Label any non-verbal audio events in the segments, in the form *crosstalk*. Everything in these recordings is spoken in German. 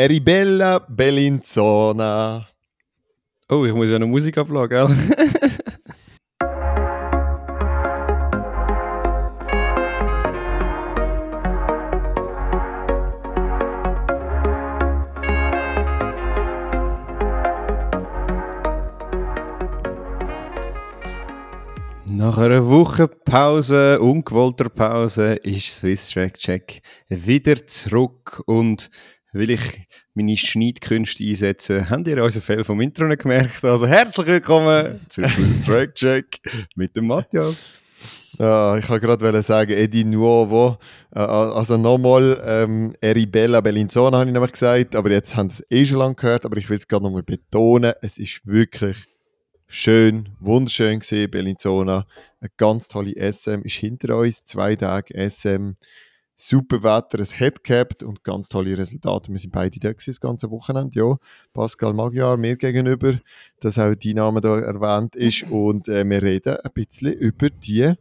Eribella Bellinzona. Oh, ich muss ja noch Musik abladen, gell? Nach einer Woche Pause, ungewollter Pause, ist Swiss Track Check wieder zurück und will ich meine Schneidkünste einsetzen, habt ihr unser Fell vom Intro nicht gemerkt. Also herzlich willkommen zu Track Check mit dem Matthias. Ja, ich wollte gerade sagen, Edi Nuovo. Äh, also nochmal, ähm, Eribella Bellinzona habe ich nämlich gesagt, aber jetzt haben sie es eh schon lange gehört, aber ich will es gerade nochmal betonen, es ist wirklich schön, wunderschön gesehen, Bellinzona. Eine ganz tolle SM ist hinter uns, zwei Tage SM, super Wetter, es hat gehabt und ganz tolle Resultate. Wir sind beide da gewesen, das ganze Wochenende, ja. Pascal Magyar mir gegenüber, dass auch dein Name da erwähnt ist und äh, wir reden ein bisschen über die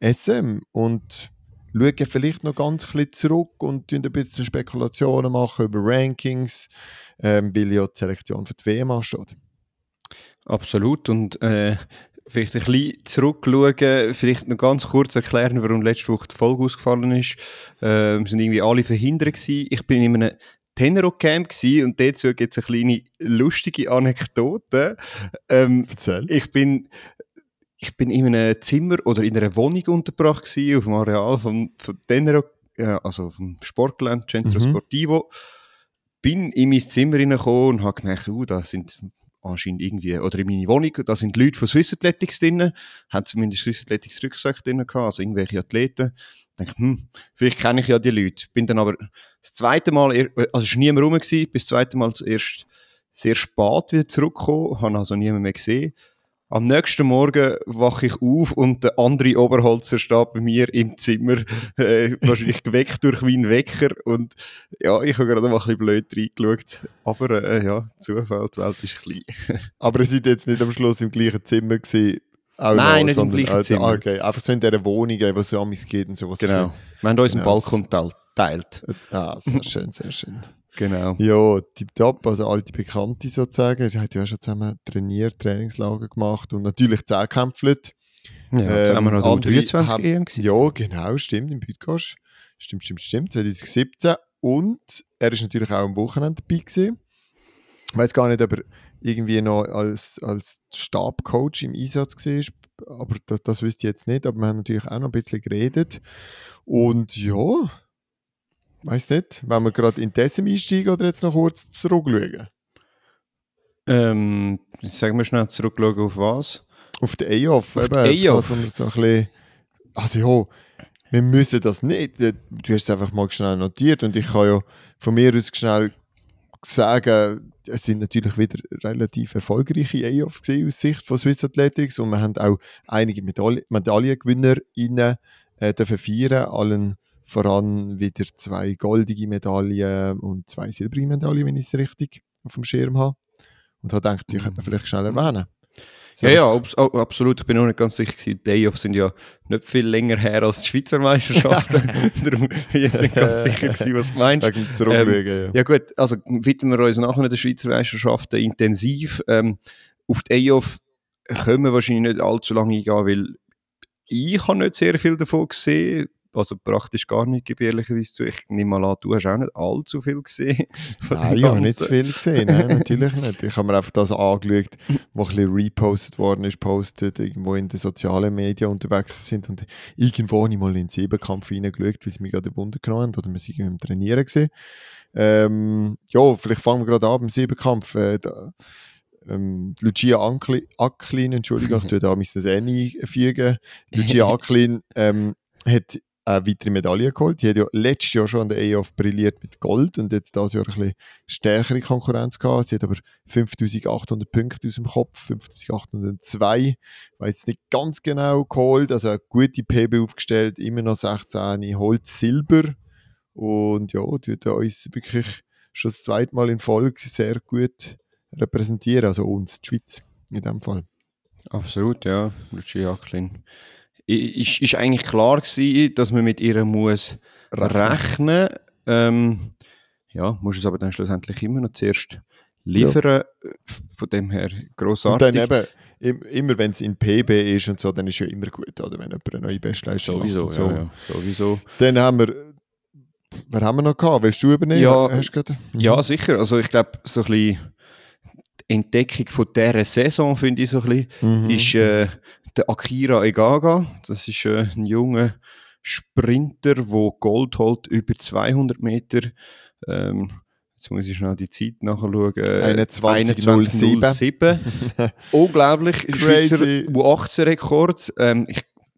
SM und schauen vielleicht noch ganz ein zurück und ein bisschen Spekulationen machen über Rankings, ähm, weil ja die Selektion für die WM ansteht. Absolut. Und äh, vielleicht ein bisschen zurückschauen, vielleicht noch ganz kurz erklären, warum letzte Woche die Folge ausgefallen ist. Äh, wir sind irgendwie alle verhindert gewesen. Ich bin in einem Tenero-Camp und dazu gibt es eine kleine lustige Anekdote. Ähm, Erzähl. Ich bin ich bin in einem Zimmer oder in einer Wohnung untergebracht gewesen, auf dem Areal von, von Tenero, äh, also vom Sportgelände Centro mhm. Sportivo. Bin in mein Zimmer reingekommen und habe gemerkt, uh, da sind anscheinend irgendwie, oder in meine Wohnung, da sind Leute von Swiss Athletics drin, haben zumindest Swiss Athletics Rucksack drin gehabt, also irgendwelche Athleten. Ich denke, hm, vielleicht kenne ich ja die Leute. Bin dann aber das zweite Mal, also es war niemand rum, gewesen, bis das zweite Mal erst sehr spät wieder zurückgekommen, habe also niemand mehr gesehen. Am nächsten Morgen wache ich auf und der andere Oberholzer steht bei mir im Zimmer, *laughs* äh, wahrscheinlich geweckt durch meinen Wecker. Und ja, ich habe gerade mal ein bisschen blöd reingeschaut. Aber äh, ja, Zufall, die Welt ist klein. *laughs* Aber ihr seid jetzt nicht am Schluss im gleichen Zimmer gewesen? Nein, noch, nicht im gleichen also, Zimmer. Okay, einfach so in dieser Wohnung, wo es Amis geht und sowas. Genau. Wir haben unseren genau. Balkon geteilt. Ah, sehr schön, sehr schön. Genau. Ja, tipptopp, also alte Bekannte sozusagen. Sie hat ja schon zusammen trainiert, Trainingslager gemacht und natürlich Zehnkämpflet. Ja, ähm, haben wir noch ähm, 23 EM gesehen. Ja, genau, stimmt, im Bütgosch. Stimmt, stimmt, stimmt, 2017. Und er ist natürlich auch am Wochenende dabei gewesen. Ich weiß gar nicht, ob er irgendwie noch als, als Stabcoach im Einsatz war, aber das, das wüsste ich jetzt nicht. Aber wir haben natürlich auch noch ein bisschen geredet. Und ja, Weiß nicht, wenn wir gerade in dessen einsteigen oder jetzt noch kurz zurückschauen? Ähm, sagen wir schnell zurückschauen auf was? Auf den EOF. Auf eben, EOF. Das, so ein bisschen, also ja, wir müssen das nicht. Du hast es einfach mal schnell notiert und ich kann ja von mir aus schnell sagen, es sind natürlich wieder relativ erfolgreiche EOFs aus Sicht von Swiss Athletics und wir haben auch einige Medaillengewinner äh, dürfen feiern, allen voran wieder zwei goldige Medaillen und zwei silbrige Medaillen, wenn ich es richtig auf dem Schirm habe. Und habe gedacht, die könnte man vielleicht schnell erwähnen. So. Ja, ja, ab, absolut. Ich bin auch nicht ganz sicher. Die Day-Offs sind ja nicht viel länger her als die Schweizer Meisterschaften. *laughs* *laughs* Darum bin ich jetzt nicht ganz sicher, gewesen, was du meinst. Ähm, ja. ja gut, also widmen wir uns nachher den Schweizer Meisterschaften intensiv. Ähm, auf die Day-Off können wir wahrscheinlich nicht allzu lange eingehen, weil ich habe nicht sehr viel davon gesehen also praktisch gar nicht, gebe ehrlicherweise zu. Ich nehme mal an, du hast auch nicht allzu viel gesehen. Nein, ich habe nicht so viel gesehen, nein, *laughs* natürlich nicht. Ich habe mir einfach das angeschaut, was ein bisschen repostet worden ist, postet, irgendwo in den sozialen Medien unterwegs sind und irgendwo habe ich mal in den Siebenkampf reingeschaut, weil sie mich gerade Wunder genommen haben oder wir sind im Trainieren gesehen. Ähm, ja, vielleicht fangen wir gerade an beim Siebenkampf. Äh, da, ähm, Lucia Acklin, Entschuldigung, ich tue da das N einfügen. Lucia *laughs* Acklin ähm, hat eine weitere Medaille geholt. Die hat ja letztes Jahr schon an der EOF brilliert mit Gold und jetzt dieses Jahr ein bisschen stärkere Konkurrenz gehabt. Sie hat aber 5800 Punkte aus dem Kopf, 5802, ich weiß nicht ganz genau geholt, also eine gute PB aufgestellt, immer noch 16, holt Silber und ja, tut uns wirklich schon das zweite Mal in Folge sehr gut repräsentieren, also uns, die Schweiz in dem Fall. Absolut, ja, Lucia Jacqueline ist, ist eigentlich klar gewesen, dass man mit ihr muss rechnen. Ähm, ja, musst es aber dann schlussendlich immer noch zuerst liefern. Ja. Von dem her grossartig. Und dann eben, immer wenn es in PB ist und so, dann ist ja immer gut, oder? Wenn jemand eine neue Bestleistung sowieso, macht. So. Ja, ja, sowieso. Dann haben wir, wer haben wir noch gehabt? Willst du übernehmen? Ja, ja sicher. Also ich glaube, so ein bisschen die Entdeckung von dieser Saison, finde ich so ein bisschen, mhm. ist äh, der Akira Egaga. Das ist äh, ein junger Sprinter, der Gold holt über 200 Meter. Ähm, Jetzt muss ich schnell die Zeit nachschauen. 21.07. *laughs* Unglaublich. Schweizer U18-Rekord. Ähm,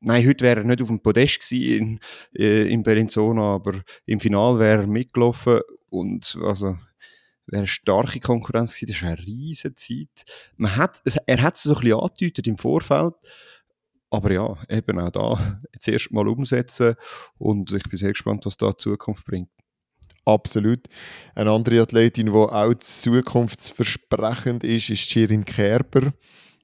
nein, heute wäre er nicht auf dem Podest gewesen in, äh, in Bellinzona, aber im Finale wäre er mitgelaufen und also wäre eine starke Konkurrenz gewesen. Das ist eine riesige Zeit. Man hat, er hat es so ein bisschen angedeutet im Vorfeld. Aber ja, eben auch da jetzt erst mal umsetzen und ich bin sehr gespannt, was da die Zukunft bringt. Absolut. Eine andere Athletin, die auch zukunftsversprechend ist, ist Shirin Kerber.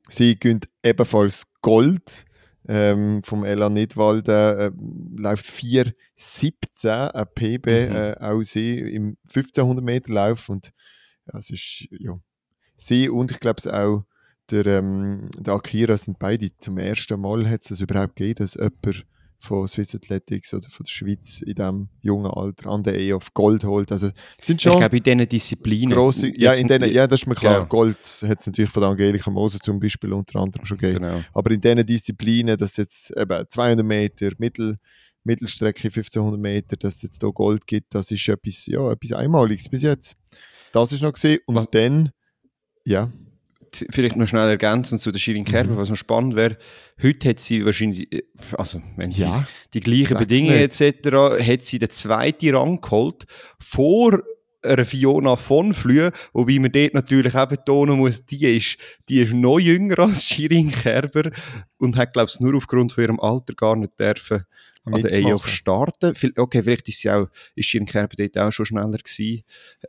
Sie gönnt ebenfalls Gold ähm, vom Elan Nidwalden. Äh, läuft 4,17, ein PB, mhm. äh, auch sie im 1500 Meter Lauf. Und ja, es ist, ja, sie und ich glaube es auch der, ähm, der Akira sind beide zum ersten Mal hat es überhaupt gegeben, dass jemand von Swiss Athletics oder von der Schweiz in diesem jungen Alter an der EOF Gold holt. Also, sind schon ich glaube, in diesen Disziplinen. Grosse, ja, in denen, ja, das ist mir klar. Genau. Gold hat es natürlich von Angelika Moser zum Beispiel unter anderem schon gegeben. Genau. Aber in diesen Disziplinen, dass jetzt eben 200 Meter, Mittel, Mittelstrecke 1500 Meter, dass es jetzt hier Gold gibt, das ist etwas, ja, etwas Einmaliges bis jetzt. Das ist noch gesehen. Und Was? dann, ja vielleicht noch schnell ergänzend zu der Shirin Kerber, mhm. was noch spannend wäre, heute hat sie wahrscheinlich, äh, also wenn sie ja, die gleichen Bedingungen etc., hat sie den zweiten Rang geholt, vor einer Fiona von Flühe, wobei man dort natürlich auch betonen muss, die ist, die ist noch jünger als *laughs* Shirin Kerber und hat, glaube ich, nur aufgrund von ihrem Alter gar nicht dürfen an der EOF starten. Okay, vielleicht ist sie auch, ist Shirin Kerber dort auch schon schneller gewesen.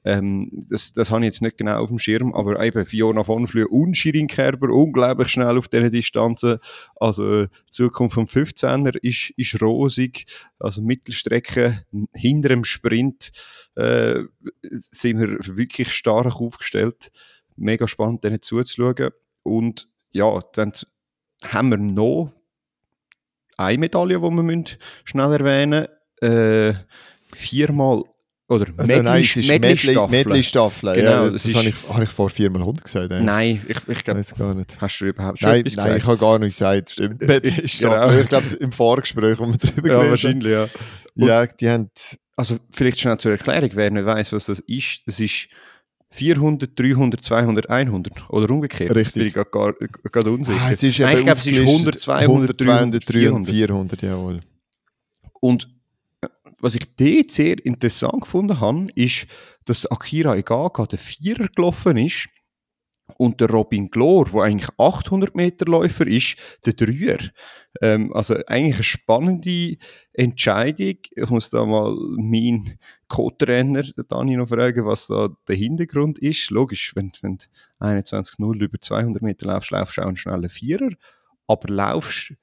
Ähm, das, das habe ich jetzt nicht genau auf dem Schirm, aber eben Fiona von Flühe und Shirin Kerber unglaublich schnell auf diesen Distanzen. Also die Zukunft vom 15er ist, ist rosig. Also Mittelstrecke hinter dem Sprint äh, sind wir wirklich stark aufgestellt. Mega spannend, denen zuzuschauen. Und ja, dann haben wir noch eine Medaille, die wir schnell erwähnen müssen. Äh, viermal oder also Medley, nein, es ist Medley-Staffel. Medley genau, ja, das, das habe ich, hab ich vor viermal 100 gesagt. Eigentlich. Nein, ich, ich glaube, gar nicht. Hast du überhaupt schon nein, etwas gesagt? Nein, ich habe gar nicht gesagt. Stimmt. *laughs* genau. Ich glaube, im Vorgespräch, wo wir darüber Ja, wahrscheinlich, ja. Und, ja, die haben... Also vielleicht schnell zur Erklärung, wer nicht weiß, was das ist. Das ist 400, 300, 200, 100 oder umgekehrt. Richtig. Das bin ich gerade unsicher. Ah, es ist Nein, ich glaube, es ist 100, 200, 300, 400. 400, jawohl. Und äh, was ich dort sehr interessant gefunden habe, ist, dass Akira Egaga der Vierer gelaufen ist und der Robin Glor, der eigentlich 800 Meter Läufer ist, der Dreier. Ähm, also eigentlich eine spannende Entscheidung. Ich muss da mal meinen Co-Trainer, Dani, noch fragen, was da der Hintergrund ist. Logisch, wenn, wenn du 21.0 über 200 Meter laufst, laufst du auch einen schnellen Vierer, aber laufst,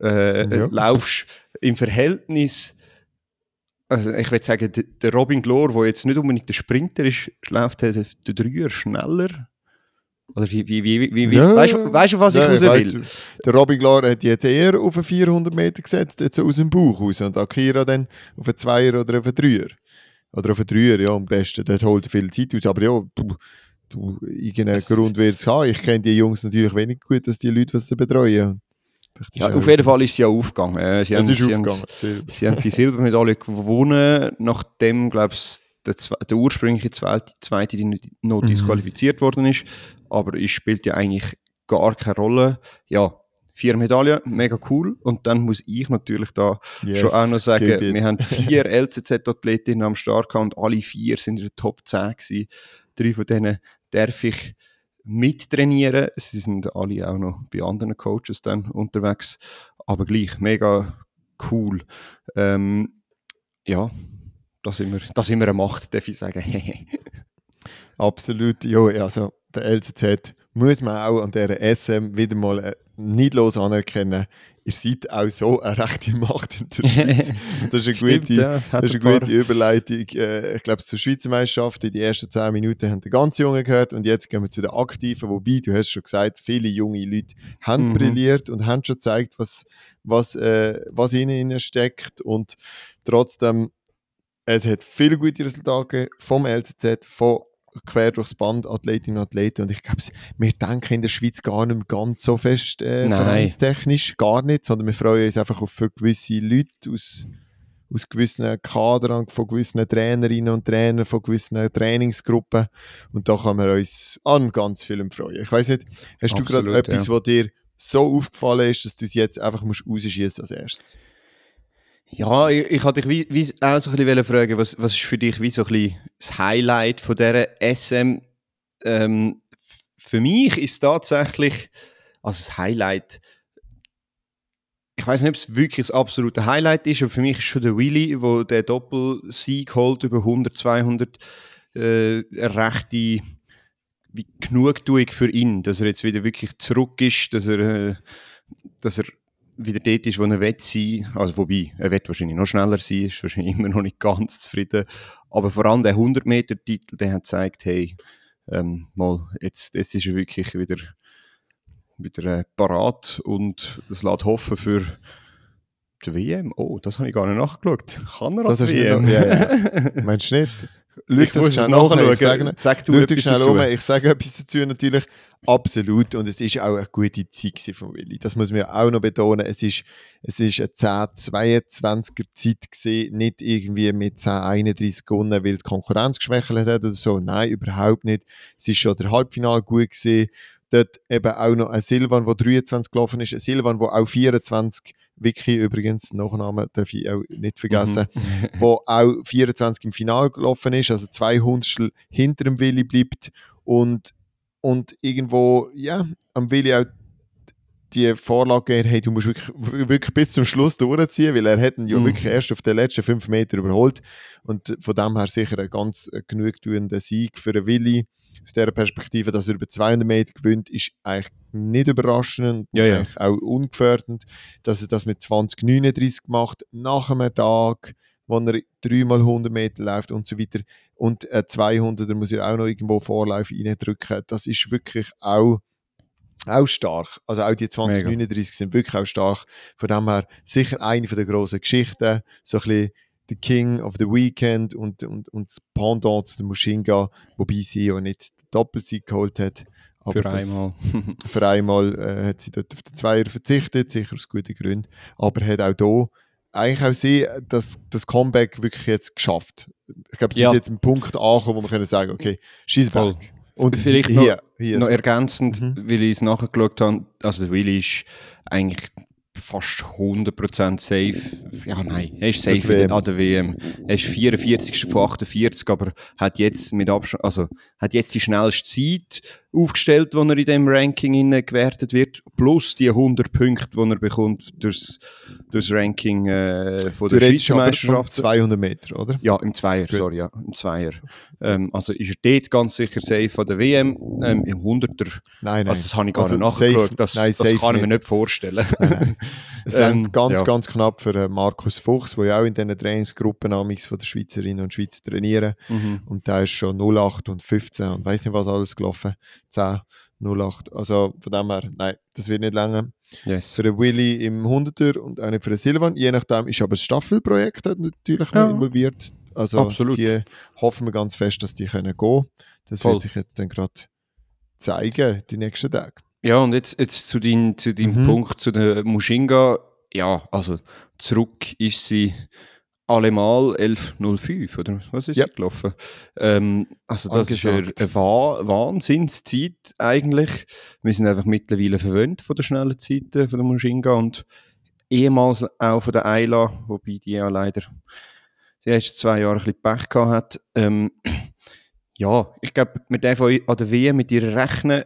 äh, ja. laufst im Verhältnis also ich würde sagen, der Robin Glor, der jetzt nicht unbedingt der Sprinter ist, läuft der Dreier schneller. Oder wie, wie, wie, wie, wie ja, weißt du, weißt, was ich ja, raus will? Der Robin Glor hat jetzt eher auf einen 400 Meter gesetzt, jetzt aus dem Bauch raus. Und Akira dann auf einen Zweier oder auf einen Dreier. Oder auf einen Dreier, ja, am besten. Dort holt er viel Zeit aus. Aber ja, du, du irgendeinen Grund wird es haben. Ich kenne die Jungs natürlich wenig gut, dass die Leute, was sie betreuen. Ja, auf jeden Fall ist sie ja aufgegangen. Äh, sie, haben, ist sie, aufgegangen. Haben, sie haben die Silbermedaille gewonnen, nachdem, glaube ich, der, der, ursprüngliche zweite, zweite die noch mhm. disqualifiziert worden ist. Aber es spielt ja eigentlich gar keine Rolle. Ja, vier Medaillen, mega cool. Und dann muss ich natürlich da yes, schon auch noch sagen, wir haben vier *laughs* LCZ-Athletinnen am Start gehabt und alle vier sind in der Top 10 gewesen. Drei von denen darf ich mittrainieren. Sie sind alle auch noch bei anderen Coaches dann unterwegs, aber gleich mega cool. Ähm, ja, da sind, wir, da sind wir eine Macht, darf ich sagen. *laughs* Absolut, ja, also der LCZ muss man auch an der SM wieder mal äh, nicht los anerkennen, ihr seid auch so eine rechte Macht in der Schweiz. *laughs* das ist eine Stimmt, gute, ja, das ist eine gute Überleitung. Äh, ich glaube, zur Schweizer Meisterschaft in die ersten 10 Minuten haben die ganz Jungen gehört und jetzt gehen wir zu den Aktiven, wobei, du hast schon gesagt, viele junge Leute haben Mhm. brilliert und haben schon gezeigt, was, was, äh, was in ihnen steckt und trotzdem, es hat viele gute Resultate vom LCZ, von quer durchs Band Athletinnen und Athleten und ich glaube, wir denken in der Schweiz gar nicht mehr ganz so fest äh, vereinstechnisch, gar nicht, sondern wir freuen uns einfach auf für gewisse Leute aus, aus gewissen Kadern, von gewissen Trainerinnen und Trainern, von gewissen Trainingsgruppen und da kann man uns an ganz vielem freuen. Ich weiß nicht, hast du gerade Absolut, etwas, ja. was dir so aufgefallen ist, dass du es jetzt einfach musst rausschießen als erstes? Ja, ich, ich hatte dich wie, wie auch so ein bisschen fragen, was, was ist für dich wie so ein bisschen das Highlight von dieser SM? Ähm, für mich ist tatsächlich, also das Highlight, ich weiß nicht, ob es wirklich das absolute Highlight ist, aber für mich ist schon der Willy, wo der Doppelsieg holt über 100, 200, äh, rechte wie Genugtuung für ihn, dass er jetzt wieder wirklich zurück ist, dass er, äh, dass er wieder dort ist, wo er will sein. Also wobei, er wird wahrscheinlich noch schneller sein, ist wahrscheinlich *laughs* immer noch nicht ganz zufrieden. Aber vor allem der 100-Meter-Titel, der hat gezeigt, hey, ähm, mal, jetzt, jetzt ist er wirklich wieder, wieder äh, parat und das lässt hoffen für die WM. Oh, das habe ich gar nicht nachgeschaut. Kann er Das WM? noch- ja, *laughs* Meinst du nicht? Schau Ich muss es schnell nach, ich sage- nachschauen. Sag du etwas schnell dazu. um. Ich sage etwas dazu natürlich. Absolut. Und es ist auch eine gute Zeit von Willi. Das muss man auch noch betonen. Es ist, es ist eine 10-22er Zeit gewesen. Nicht irgendwie mit 10-31 gewonnen, weil die Konkurrenz geschwächelt hat oder so. Nein, überhaupt nicht. Es ist schon der Halbfinal gut gewesen. Dort eben auch noch ein Silvan, der 23 gelaufen ist. Ein Silvan, der auch 24, Vicky übrigens, Nachname darf ich auch nicht vergessen, Mhm. wo auch 24 im Finale gelaufen ist, also zwei Hundertstel hinter dem Willi bleibt und, und irgendwo, ja, am Willi auch die Vorlage gegeben, hey, du musst wirklich, wirklich bis zum Schluss durchziehen, weil er hat ihn ja Mhm. wirklich erst auf den letzten fünf Meter überholt und von dem her sicher ein ganz genugtuender Sieg für den Willi. Aus dieser Perspektive, dass er über 200 Meter gewinnt, ist eigentlich nicht überraschend, Ja, ja. eigentlich auch ungefährdend, dass er das mit 2039 macht, nach einem Tag, wo er dreimal 100 Meter läuft und so weiter. Und äh, 200, da muss er auch noch irgendwo Vorläufe reindrücken. Das ist wirklich auch, auch stark. Also auch die 2039 sind wirklich auch stark. Von dem her sicher eine von der grossen Geschichten. So ein bisschen The King of the Weekend und, und, und das Pendant zu der Mushinga, wobei sie ja nicht den Doppelsieg geholt hat. Für das- einmal. *laughs* für einmal äh, hat sie dort auf den Zweier verzichtet, sicher aus guten Gründen. Aber hat auch hier eigentlich auch sie das, das Comeback wirklich jetzt geschafft. Ich glaube, Ja. ist jetzt ein Punkt angekommen, wo wir können sagen, okay, Voll. back. Und Vielleicht hier, hier noch ergänzend, Mhm. weil ich es nachgeschaut habe, also der Willi ist eigentlich fast 100% safe. Ja, nein, er ist safe die an der WM. Er ist 44. von 48, aber hat jetzt mit Abstand, also hat jetzt die schnellste Zeit aufgestellt, wo er in dem Ranking gewertet wird, plus die 100 Punkte, die er bekommt durchs, durchs Ranking äh, von du der Schweizer Meisterschaft. 200 Meter, oder? Ja, im Zweier, Gut. sorry, ja, im Zweier. Ähm, also ist er dort ganz sicher safe von der WM, ähm, im 100er. Nein, nein. Also das habe ich gar Also nicht nachgeschaut, das, nein, das kann ich mir nicht. vorstellen. Es *laughs* Ähm, ganz, ja. ganz knapp für äh, Markus Fuchs, der ja auch in diesen Trainingsgruppen amigs von der Schweizerinnen und Schweizer trainieren. mhm. Und der ist schon 08 und 15 und weiß nicht, was alles gelaufen. 10, 08. Also von dem her, nein, das wird nicht länger. Yes. Für den Willy im 100er und auch nicht für den Silvan. Je nachdem ist aber das Staffelprojekt natürlich Ja. involviert. Also Absolut. die hoffen wir ganz fest, dass die können gehen. Das Voll. wird sich jetzt dann gerade zeigen, die nächsten Tage. Ja, und jetzt, jetzt zu deinem zu deinem Mhm. Punkt, zu der Mushinga. Ja, also zurück ist sie allemal 11.05, oder was ist Ja. sie gelaufen? Ähm, also das Angesagt. ist eine, eine Wa- Wahnsinnszeit eigentlich. Wir sind einfach mittlerweile verwöhnt von der schnellen Zeiten von der Mushinga und ehemals auch von der Ayla, wobei die ja leider die letzten zwei Jahre ein bisschen Pech gehabt hat. Ähm, *clears throat* ja, ich glaube, darf auch an der WM mit ihr rechnen.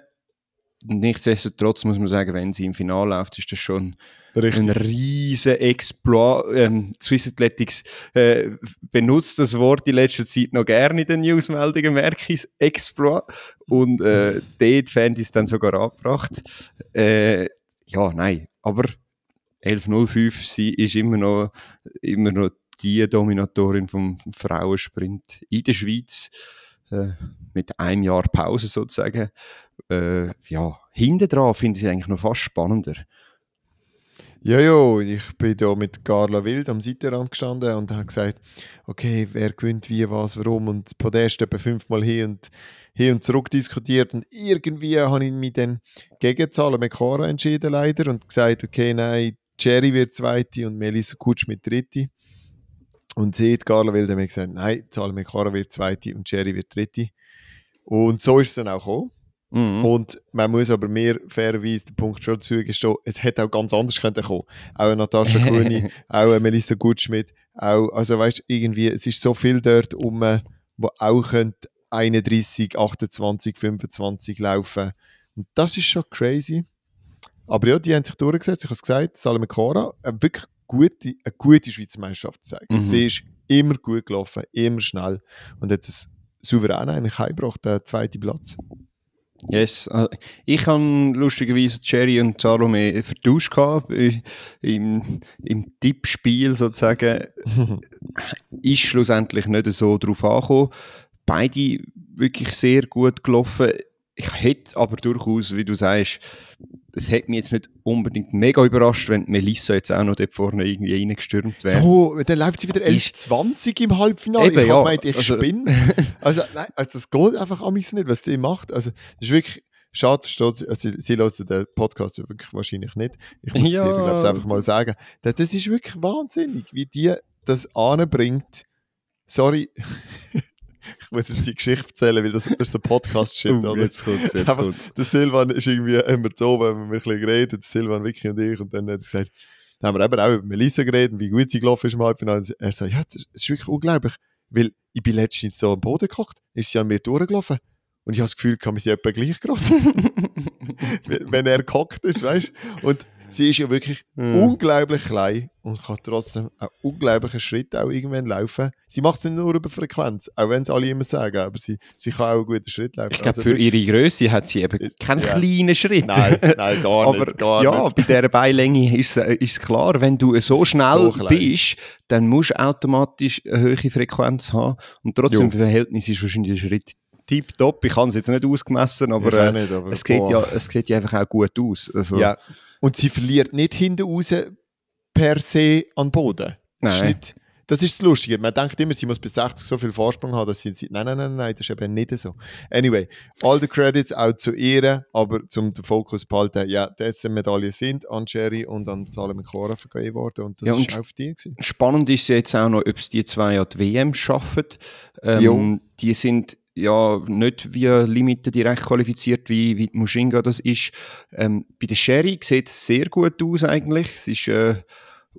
Nichtsdestotrotz muss man sagen, wenn sie im Finale läuft, ist das schon Richtig. ein riesen Exploit. Ähm, Swiss Athletics äh, benutzt das Wort in letzter Zeit noch gerne in den Newsmeldungen, merke ich, Exploit. Und äh, dort fände ich es dann sogar angebracht. Äh, ja, nein, aber 11.05, sie ist immer noch, immer noch die Dominatorin vom, vom Frauensprint in der Schweiz. Äh, mit einem Jahr Pause sozusagen. Äh, ja, hinten dran finde ich es eigentlich noch fast spannender. Ja, ja, ich bin da mit Carla Wild am Seitenrand gestanden und habe gesagt, okay, wer gewinnt wie, was, warum und Podest etwa fünfmal hin und, hin und zurück diskutiert und irgendwie habe ich mich dann gegen Zahlen Cora entschieden leider und gesagt, okay, nein, Jerry wird Zweite und Melissa Kutsch mit Dritte. Und sie, Carla Wild, hat mir gesagt, nein, Zahlen Cora wird Zweite und Jerry wird Dritte. Und so ist es dann auch gekommen. Mhm. Und man muss aber mehr fairerweise den Punkt schon zugestehen, es hätte auch ganz anders können kommen. Auch eine Natascha *laughs* Gruni, auch eine Melissa Gutschmidt, auch, also weißt irgendwie, es ist so viel dort um, wo auch 31, 28, 25 laufen. Und das ist schon crazy. Aber ja, die haben sich durchgesetzt. Ich habe es gesagt, Salome Cora, eine wirklich gute, eine gute Schweizer Meisterschaft gezeigt. Mhm. Sie ist immer gut gelaufen, immer schnell und hat es souverän eigentlich heimgebracht, der zweite Platz. Yes, also ich habe lustigerweise Jerry und Salome vertauscht im, im Tippspiel sozusagen. *laughs* ist schlussendlich nicht so drauf angekommen. Beide wirklich sehr gut gelaufen. Ich hätte aber durchaus, wie du sagst, es hätte mich jetzt nicht unbedingt mega überrascht, wenn Melissa jetzt auch noch dort vorne irgendwie reingestürmt wäre. Oh, dann läuft sie wieder 11.20 im Halbfinale. Eben, ich ja. gemeint, ich Also- spinne. *laughs* Also, nein, also das geht einfach an mich nicht, was die macht. Also, das ist wirklich schade, versteht sie. Also, sie hört den Podcast wirklich wahrscheinlich nicht. Ich muss Ja, glaube ich, einfach mal sagen. Das, das ist wirklich wahnsinnig, wie die das anbringt. Sorry, *laughs* ich muss jetzt die Geschichte erzählen, weil das, das ist so Podcast-Shit. Oh, oder? jetzt kommt's, jetzt Aber kommt's. der Silvan ist irgendwie, wir zu oben haben wir ein bisschen geredet, Silvan, Vicky und ich, und dann hat er gesagt, dann haben wir eben auch über Melissa geredet, wie gut sie gelaufen ist im Halbfinale. Und er sagt, ja, das ist- wirklich unglaublich, weil ich bin letztens so am Boden gekocht, ist sie an mir durchgelaufen und ich habe das Gefühl, kann wir sie etwa gleich groß, *laughs* *laughs* wenn er gehockt ist, weißt du? Und sie ist ja wirklich Hm. unglaublich klein und kann trotzdem einen unglaublichen Schritt auch irgendwann laufen. Sie macht es nicht nur über Frequenz, auch wenn es alle immer sagen, aber sie, sie kann auch einen guten Schritt laufen. Ich glaube, Also für ihre Größe hat sie eben keinen Ja. kleinen Schritt. Nein, nein, *laughs* gar Aber nicht. Gar ja, nicht. bei dieser Beinlänge ist es ist klar, wenn du so schnell So bist, dann musst du automatisch eine hohe Frequenz haben. Und trotzdem, im Verhältnis ist wahrscheinlich der Schritt tipptopp. Ich habe es jetzt nicht ausgemessen, aber, äh, nicht, aber es, sieht boah. ja, es sieht ja einfach auch gut aus. Also, Ja. Und sie verliert nicht hinten raus per se an Boden. Das ist, Nein. nicht, das ist das Lustige. Man denkt immer, sie muss bis 60 so viel Vorsprung haben, dass sie. nein, nein, nein, nein, das ist eben nicht so. Anyway, all the credits auch zu ihr, aber zum den Fokus behalten, ja, diese Medaillen sind an Jerry und an Salome Cora vergeben worden und das Ja, und ist für die. Gewesen. Spannend ist jetzt auch noch, ob es die zwei an die WM schaffen. Jo. Ähm, die sind ja nicht via Limite direkt qualifiziert, wie, wie Mushinga das ist. Ähm, bei der Sherry sieht es sehr gut aus eigentlich. Sie ist äh,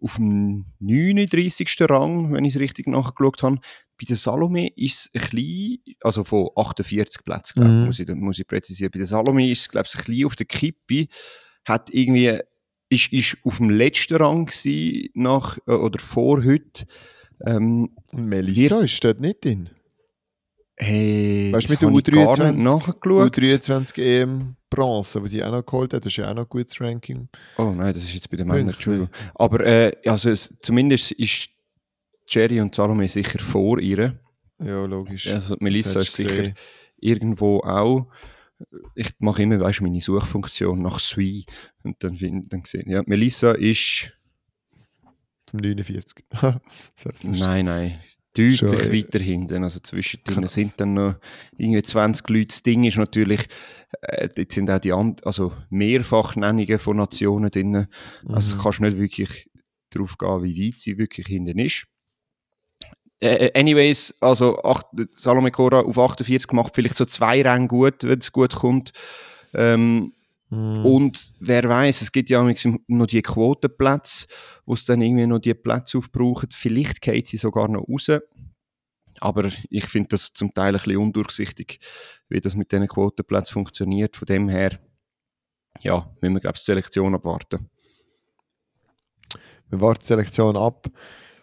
auf dem 39. Rang, wenn ich es richtig nachgeschaut habe. Bei der Salome ist es ein bisschen, also von 48 Plätzen, glaube Mhm. muss, ich, muss ich präzisieren. Bei der Salome ist es, glaube ich, ein bisschen auf der Kippe. Hat irgendwie, ist, ist auf dem letzten Rang gewesen, nach, äh, oder vor heute. Ähm, Melissa ist dort nicht drin. Hey, Weißt du, mit der habe ich gar U23 nicht nachgeschaut. U23 EM Bronze, die sie auch noch geholt hat, das ist ja auch noch ein gutes Ranking. Oh nein, das ist jetzt bei den? Männern, Entschuldigung. Aber äh, also es, zumindest ist Jerry und Salome sicher vor ihr. Ja, logisch. Also Melissa ist sicher gesehen. irgendwo auch. Ich mache immer, weißt du, meine Suchfunktion nach Sui. Und dann, dann gesehen, ja, Melissa ist, Vom 49. Das heißt, das ist- nein, nein, deutlich Schon, äh, weiter hinten. Also zwischen denen sind dann noch irgendwie 20 Leute. Das Ding ist natürlich, äh, dort sind auch die and also Mehrfachnennungen von Nationen drin. Also Mhm. kannst du nicht wirklich darauf gehen, wie weit sie wirklich hinten ist. Äh, anyways, also acht, Salome Cora auf 48 macht vielleicht so zwei Ränge gut, wenn es gut kommt. Ähm, Mhm. Und wer weiß, es gibt ja noch die Quotenplätze, wo es dann irgendwie noch die Plätze aufbrauchen. Vielleicht geht sie sogar noch raus. Aber ich finde das zum Teil ein bisschen undurchsichtig, wie das mit diesen Quotenplätzen funktioniert. Von dem her, ja, müssen wir, glaube ich, die Selektion abwarten. Wir warten die Selektion ab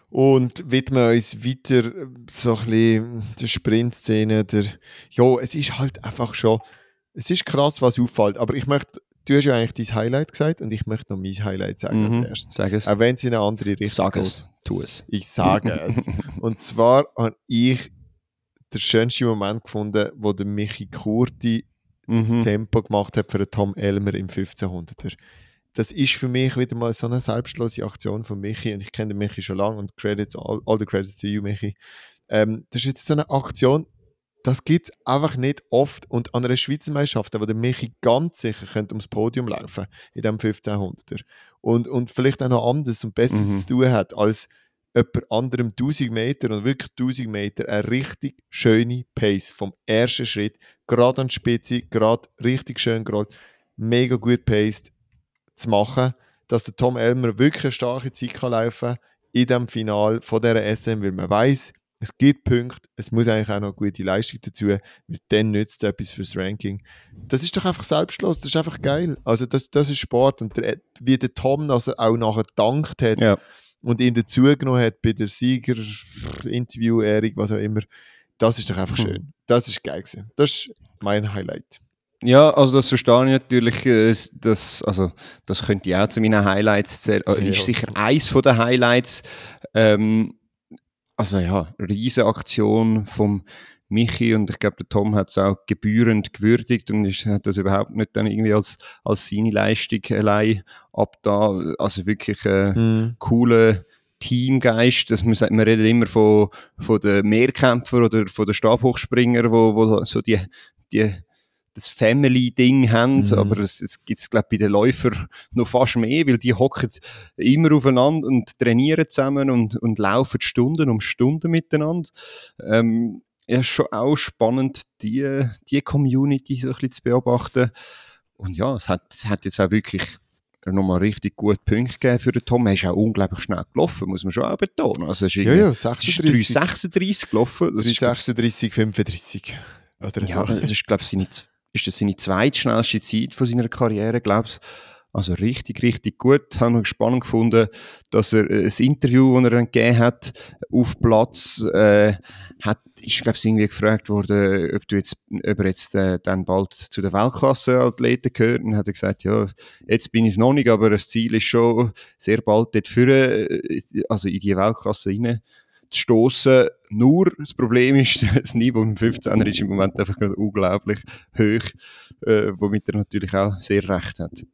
und widmen uns weiter so ein bisschen der Sprintszene. Der, ja, es ist halt einfach schon, es ist krass, was auffällt. Aber ich möchte du hast ja eigentlich dein Highlight gesagt und ich möchte noch mein Highlight sagen als Mhm, erstes. Sag es. Auch wenn es in eine andere Richtung Sag geht. es. Tu es. Ich sage es. *laughs* Und zwar habe ich den schönsten Moment gefunden, wo der Michi Kurti das Mhm. Tempo gemacht hat für den Tom Elmer im 1500er. Das ist für mich wieder mal so eine selbstlose Aktion von Michi und ich kenne den Michi schon lange und Credits, all, all the credits to you, Michi. Ähm, das ist jetzt so eine Aktion, das gibt es einfach nicht oft und an einer Schweizer Meisterschaft, wo der Michi ganz sicher könnte ums Podium laufen in dem 1500er und, und vielleicht auch noch anders und Besseres Mhm. zu tun hat als jemand anderem 1000 Meter und wirklich 1000 Meter eine richtig schöne Pace vom ersten Schritt, gerade an die Spitze, gerade richtig schön gerade, mega gut paced zu machen, dass der Tom Elmer wirklich eine starke Zeit kann laufen in dem Final von dieser SM, weil man weiß, es gibt Punkte, es muss eigentlich auch noch eine gute Leistung dazu, weil dann nützt es etwas fürs Ranking. Das ist doch einfach selbstlos, das ist einfach geil. Also das, das ist Sport und der, wie der Tom das auch nachher gedankt hat, Ja. und ihn dazugenommen hat bei der Sieger, Interview, Erik, was auch immer. Das ist doch einfach Hm. schön. Das ist geil gewesen. Das ist mein Highlight. Ja, also das verstehe ich natürlich. äh, Das, also, das könnte ich auch zu meinen Highlights zählen. Äh. Ist sicher eins von den Highlights. Ähm, also ja, riesige Aktion vom Michi und ich glaube, der Tom hat es auch gebührend gewürdigt und ist, hat das überhaupt nicht dann irgendwie als, als seine Leistung allein abda. Also wirklich äh, cooler Teamgeist. Das man, sagt, man redet immer von, von den Mehrkämpfern oder von den Stabhochspringer, wo, wo so die, die, das Family-Ding haben, Mhm. aber es, es gibt es, glaube bei den Läufern noch fast mehr, weil die hocken immer aufeinander und trainieren zusammen und, und laufen Stunden um Stunden miteinander. Ähm, ja, ist schon auch spannend, die, die Community so ein bisschen zu beobachten. Und ja, es hat, es hat jetzt auch wirklich nochmal richtig gute Punkte gegeben für den Tom. Er ist auch unglaublich schnell gelaufen, muss man schon auch betonen. Also es ist Ja, ja, es ist 36. 3,36 gelaufen. Das ist, 36, 35. Oder ja, so. das ist, glaube ich, seine, ist das seine zweitschnellste Zeit von seiner Karriere, glaube ich. Also richtig, richtig gut. Habe noch spannend gefunden, dass er äh, das Interview, das er gegeben hat, auf Platz, äh, hat, ist, glaube ich, irgendwie gefragt worden, ob, du jetzt, ob er jetzt äh, dann bald zu den Weltklasse-Athleten gehört. Und hat er gesagt, ja, jetzt bin ich es noch nicht, aber das Ziel ist schon, sehr bald dort führen, äh, also in die Weltklasse rein zu stoßen. Nur das Problem ist, *laughs* das Niveau im 15er ist im Moment einfach gerade unglaublich hoch, äh, womit er natürlich auch sehr recht hat.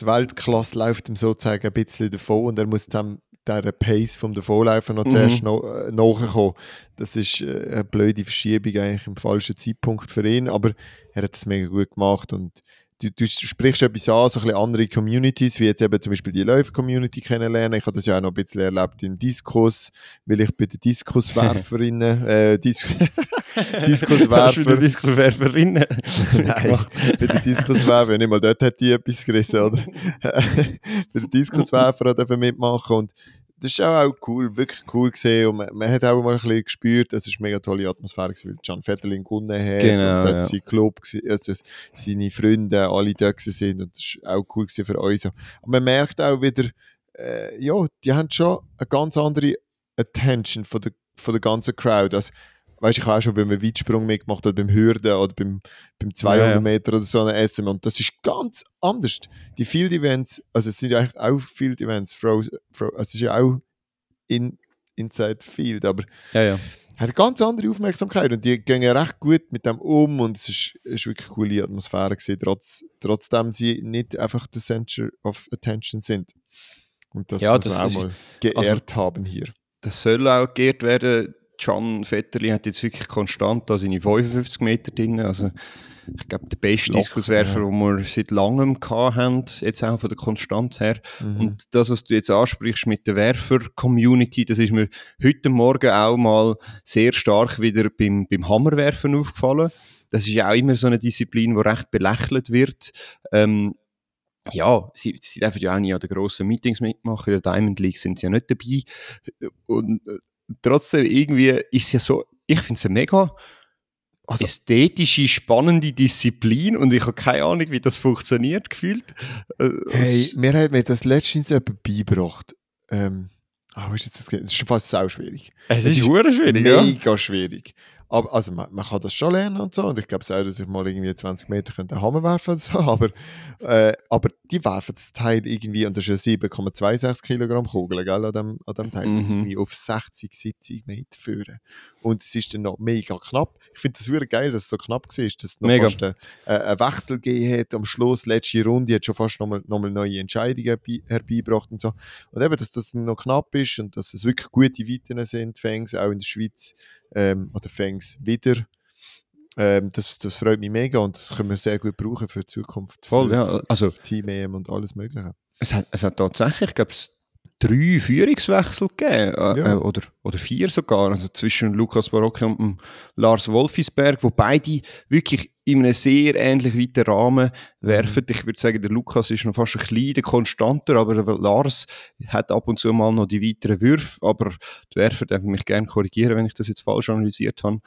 Die Weltklasse läuft ihm sozusagen ein bisschen davon und er muss dann der Pace vom Davonlaufen noch Mhm. zuerst noch, äh, nachkommen. Das ist äh, eine blöde Verschiebung eigentlich im falschen Zeitpunkt für ihn, aber er hat das mega gut gemacht und du, du sprichst etwas an, so ein bisschen andere Communities, wie jetzt eben zum Beispiel die Läufer-Community kennenlernen. Ich habe das ja auch noch ein bisschen erlebt in Diskus, weil ich bei den Diskuswerferinnen, *laughs* äh, Dis *laughs* Diskuswerfer, Diskuswerferinnen. *laughs* Nein, bei den Diskuswerfern, nicht mal dort hat die etwas gerissen, oder? bei den Diskuswerfern dürfen mitmachen und das ist auch, cool, wirklich cool gesehen und man, man hat auch mal ein bisschen gespürt, es ist eine mega tolle Atmosphäre gewesen, weil Can Vettelin gewonnen hat Genau, und dort ja. sein Club, also seine Freunde alle da sind und das ist auch cool gewesen für uns. Aber man merkt auch wieder, äh, ja, die haben schon eine ganz andere Attention von der, von der ganzen Crowd. Also, weißt, ich habe auch schon beim Weitsprung mitgemacht oder beim Hürden oder beim, beim 200 Ja, ja. Meter oder so eine SM und das ist ganz anders. Die Field Events, also es sind ja auch Field Events, Fro, Fro, also es ist ja auch in, Inside Field, aber Ja, ja. hat eine ganz andere Aufmerksamkeit und die gehen recht gut mit dem um und es ist, ist wirklich eine coole Atmosphäre gewesen, trotz, trotzdem sie nicht einfach der Center of Attention sind. Und das Ja, muss das man auch mal geehrt haben hier. Das soll auch geehrt werden. Can Vetterli hat jetzt wirklich konstant da seine 55 Meter drin. Also, ich glaube, der beste Locker, Diskuswerfer, ja. den wir seit langem haben, jetzt auch von der Konstanz her. Mhm. Und das, was du jetzt ansprichst mit der Werfer-Community, das ist mir heute Morgen auch mal sehr stark wieder beim, beim Hammerwerfen aufgefallen. Das ist ja auch immer so eine Disziplin, die recht belächelt wird. Ähm, ja, sie, sie dürfen ja auch nie an den grossen Meetings mitmachen. In der Diamond League sind sie ja nicht dabei. Und äh, trotzdem irgendwie ist es ja so, ich finde es eine mega Also- ästhetische, spannende Disziplin und ich habe keine Ahnung, wie das funktioniert, gefühlt. Äh, Hey, mir hat mir das letztens jemand beigebracht. Ähm, was ist das? Das ist fast sau schwierig. es ist ist schwierig, ja. Mega schwierig. Aber, also man, man, kann das schon lernen und so. Und ich glaube auch, dass ich mal irgendwie 20 Meter könnte Hammer werfen oder so. *laughs* Aber, äh, aber die werfen das Teil irgendwie, und das ist ja 7,26 Kilogramm Kugel, gell, an dem, an dem Teil, mhm. irgendwie auf 60, 70 Meter führen. Und es ist dann noch mega knapp. Ich finde das wirklich geil, dass es so knapp war, dass es noch mega. fast einen, äh, einen Wechsel gegeben hat. Am Schluss, letzte Runde, hat schon fast nochmal noch mal neue Entscheidungen herbeigebracht und so. Und eben, dass das noch knapp ist und dass es wirklich gute Weiten sind, Fängs, auch in der Schweiz ähm, oder Fangs wieder. Ähm, das, das freut mich mega und das können wir sehr gut brauchen für die Zukunft. Voll, für, ja. Also, Team-EM und alles Mögliche. Es hat, es hat tatsächlich, ich glaube, drei Führungswechsel gegeben, äh, ja. äh, oder, oder vier sogar, also zwischen Lukas Barocchi und Lars Wolfisberg, wo beide wirklich in einem sehr ähnlich weiten Rahmen werfen. Mhm. Ich würde sagen, der Lukas ist noch fast ein bisschen konstanter, aber Lars hat ab und zu mal noch die weiteren Würfe, aber die Werfer dürfen mich gerne korrigieren, wenn ich das jetzt falsch analysiert habe.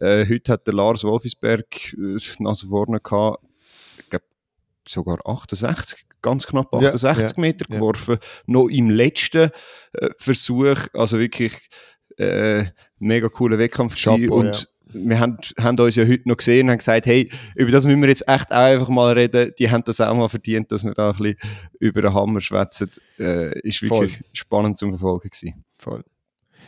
Äh, heute hat der Lars Wolfisberg äh, Nase vorne gehabt, ich glaube, sogar 68, ganz knapp 68 ja, Meter geworfen. Noch im letzten äh, Versuch, also wirklich äh, mega cooler Wettkampf Chapeau, und wir haben, haben uns ja heute noch gesehen und haben gesagt, hey, über das müssen wir jetzt echt auch einfach mal reden. Die haben das auch mal verdient, dass wir da ein bisschen über den Hammer schwätzen. Äh, ist wirklich Voll. spannend zum Verfolgen gewesen. Voll.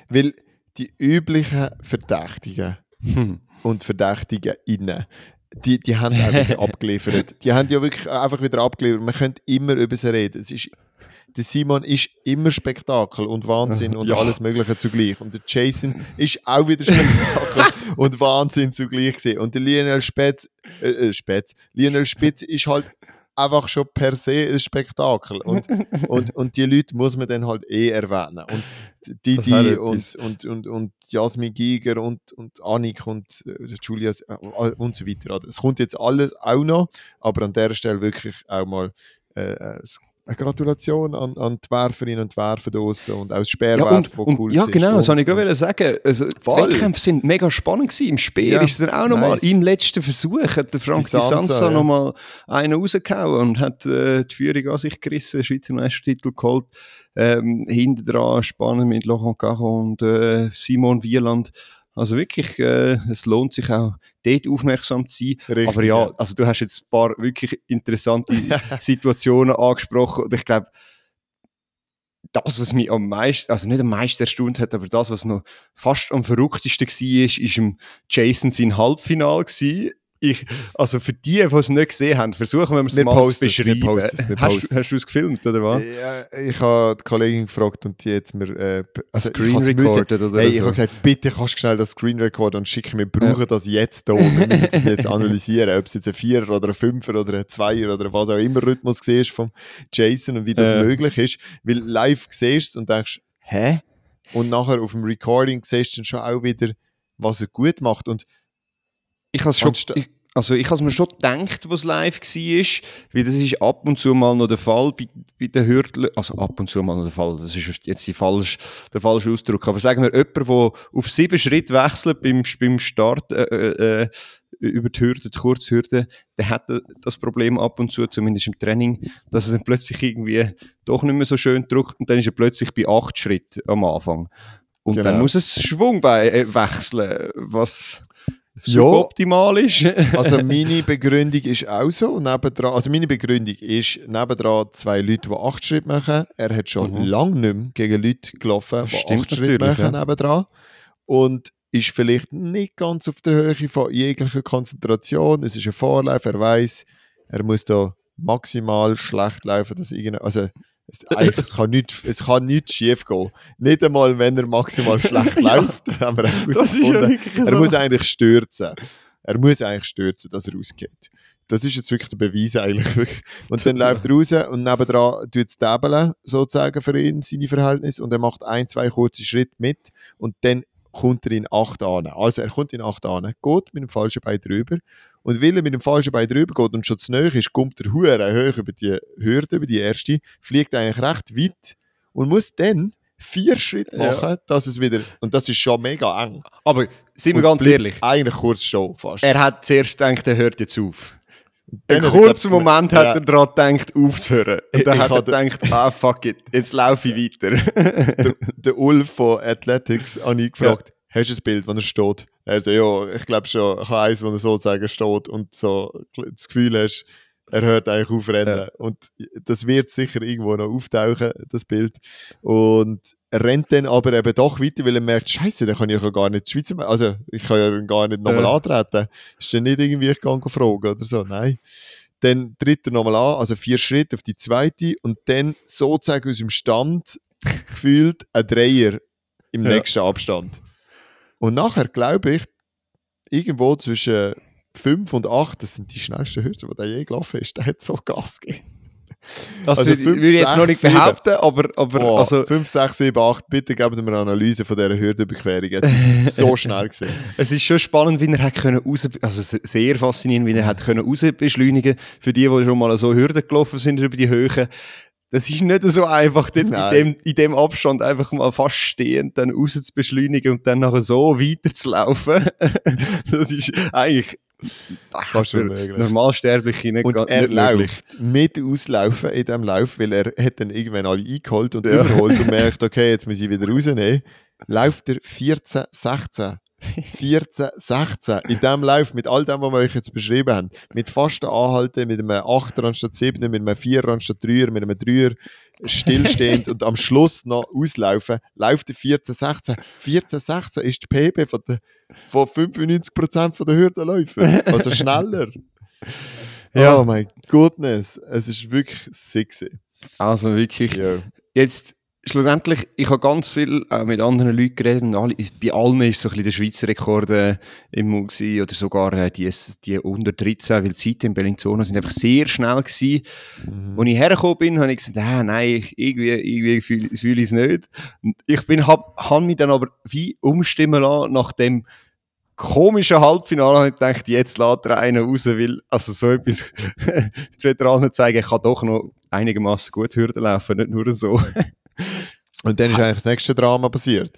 Weil die üblichen Verdächtigen hm. und Verdächtigen innen, die, die haben einfach *laughs* abgeliefert. Die haben ja wirklich einfach wieder abgeliefert. Man könnte immer über sie reden. Es ist, der Simon ist immer Spektakel und Wahnsinn und *laughs* ja. alles Mögliche zugleich. Und der Jason ist auch wieder Spektakel *laughs* und Wahnsinn zugleich gewesen. Und der Lionel Spitz, äh, äh, Spitz, Lionel Spitz ist halt einfach schon per se ein Spektakel. Und, *laughs* und, und die Leute muss man dann halt eh erwähnen. Und Didi und, und, und, und Jasmin Giger und, und Annik und äh, Julia äh, und so weiter. Es kommt jetzt alles auch noch, aber an der Stelle wirklich auch mal äh, das eine Gratulation an, an die Werferinnen und Werfer draußen und auch das Speerwerfen, ja, und, und, Ja, genau, das wollte ich gerade sagen. Also, die Wettkämpfe sind mega spannend gewesen. Im Speer ja, ist er auch nochmal nice. im letzten Versuch hat der Frank Di Sansa, Sansa ja. nochmal einen rausgehauen und hat äh, die Führung an sich gerissen, Schweizer Meistertitel geholt. Ähm, hinten dran spannend mit Laurent Caron und äh, Simon Wieland. Also wirklich, äh, es lohnt sich auch, dort aufmerksam zu sein. Richtig, Aber ja, also du hast jetzt ein paar wirklich interessante *laughs* Situationen angesprochen und ich glaube, das, was mich am meisten, also nicht am meisten erstaunt hat, aber das, was noch fast am verrücktesten war, ist, ist im Jason sein Halbfinal gewesen ich, also für die, die es nicht gesehen haben, versuchen wir es mal posten, zu beschreiben. Wir posten, wir hast, hast du es gefilmt, oder was? Ja, ich habe die Kollegin gefragt und die jetzt mir äh, also Screen recorded oder hey, so. Ich habe gesagt, bitte kannst du schnell das Screen recorden und schicken. Wir brauchen ja. das jetzt da. Wir müssen das jetzt analysieren, ob es jetzt ein Vierer oder ein Fünfer oder ein Zweier oder was auch immer Rhythmus siehst vom Jason und wie das äh. möglich ist. Weil live siehst und denkst, hä? Und nachher auf dem Recording siehst du dann schon auch wieder, was er gut macht. Und ich habe schon, ich, also ich habe mir schon gedacht, was live war, weil das ist ab und zu mal noch der Fall bei, bei den Hürdeln, also ab und zu mal noch der Fall, das ist jetzt die falsche, der falsche Ausdruck, aber sagen wir, jemand, der auf sieben Schritt wechselt beim, beim Start äh, äh, äh, über die Hürde, die Kurzhürde, der hat das Problem ab und zu, zumindest im Training, dass er dann plötzlich irgendwie doch nicht mehr so schön drückt und dann ist er plötzlich bei acht Schritten am Anfang. Und genau. dann muss es Schwungbein äh, wechseln, was suboptimal ist. *laughs* also meine *laughs* Begründung ist auch so. Nebendran, also meine Begründung ist nebendran zwei Leute, die acht Schritte machen. Er hat schon mhm. lange nicht mehr gegen Leute gelaufen, die Stimmt acht Schritte machen ja. nebendran. Und ist vielleicht nicht ganz auf der Höhe von jeglicher Konzentration. Es ist ein Vorlauf, er weiß, er muss da maximal schlecht laufen, dass also es, es, kann nicht, es kann schief gehen. Nicht einmal, wenn er maximal schlecht *laughs* läuft. *laughs* haben wir das ist ja wirklich so. Er muss eigentlich stürzen. Er muss eigentlich stürzen, dass er rausgeht. Das ist jetzt wirklich der Beweis eigentlich. *laughs* Und dann läuft er raus und nebendran tut es Tabellen sozusagen für ihn, seine Verhältnisse. Und er macht ein, zwei kurze Schritte mit und dann kommt er in acht an. Also er kommt in acht an, geht mit dem falschen Bein drüber und weil er mit dem falschen Bein drüber geht und schon zu nahe ist, kommt der Huren hoch über die Hürde, über die erste, fliegt eigentlich recht weit und muss dann vier Schritte machen, ja. dass es wieder. Und das ist schon mega eng. Aber sind wir ganz ehrlich. Eigentlich kurz stehen fast. Er hat zuerst gedacht, er hört jetzt auf. Einen kurzen Moment hat er daran gedacht, aufzuhören. Und dann hat er gedacht, ah fuck it, jetzt laufe ich weiter. *laughs* der, der Ulf von Athletics habe ich gefragt, ja. hast du ein Bild, wo er steht? Also ja, ich glaube schon, ich habe eins, wo er sozusagen steht und so das Gefühl hast, er hört eigentlich auf rennen. Ja. Und das wird sicher irgendwo noch auftauchen, das Bild. Und er rennt dann aber eben doch weiter, weil er merkt, Scheiße, dann kann ich ja gar nicht die Schweizer, also ich kann ja gar nicht nochmal ja. antreten. Ist dann nicht irgendwie, ich kann fragen oder so, nein. Dann tritt er nochmal an, also vier Schritte auf die zweite und dann sozusagen aus dem Stand *laughs* gefühlt ein Dreier im ja. nächsten Abstand. Und nachher glaube ich, irgendwo zwischen 5 und 8, das sind die schnellsten Hürden, die der je gelaufen ist. Der hat so Gas gegeben. Das also würde ich jetzt 6, noch nicht behaupten, aber, aber oh, also 5, 6, 7, 8, bitte geben wir eine Analyse von dieser Hürdenüberquerung. Es ist *laughs* so schnell gesehen. Es ist schon spannend, wie er hat können raus, also sehr faszinierend, wie er hat können raus beschleunigen. Für die, die schon mal so Hürden gelaufen sind über die Höhe, das ist nicht so einfach, dort in, dem, in dem Abstand einfach mal fast stehend dann raus zu beschleunigen und dann nachher so weiter zu laufen. *laughs* das ist eigentlich Fast unmöglich. Normalsterbliche nicht Und er nicht läuft mit Auslaufen in diesem Lauf, weil er hat dann irgendwann alle eingeholt und ja. überholt und merkt, okay, jetzt muss ich wieder rausnehmen. Läuft er 14, 16. 14, 16. In diesem Lauf, mit all dem, was wir euch jetzt beschrieben haben, mit fasten Anhalten, mit einem 8er anstatt 7, mit einem 4er anstatt 3er, mit einem 3er stillstehend und am Schluss noch auslaufen, läuft der 14, 16. 14, 16 ist die PB von, der, von 95% der Hürdenläufer. Also schneller. ja. Oh mein Goodness, es ist wirklich sexy. Also wirklich. Ja. Jetzt schlussendlich, ich habe ganz viel äh, mit anderen Leuten geredet und alle, bei allen ist so ein bisschen der Schweizer Rekord äh, im Mund oder sogar äh, die, die unter 13, weil die Zeiten in Bellinzona sind einfach sehr schnell gewesen. Mhm. Als ich hergekommen bin, habe ich gesagt, ah, nein, ich, irgendwie, irgendwie fühle fühl ich es nicht. Und ich bin, habe hab mich dann aber wie umstimmen lassen, nach dem komischen Halbfinale habe ich gedacht, jetzt lädt er einen raus, weil, also so etwas *laughs* zu Veteranen zeigen, ich kann doch noch einigermaßen gut Hürden laufen, nicht nur so. Und dann ist eigentlich das nächste Drama passiert.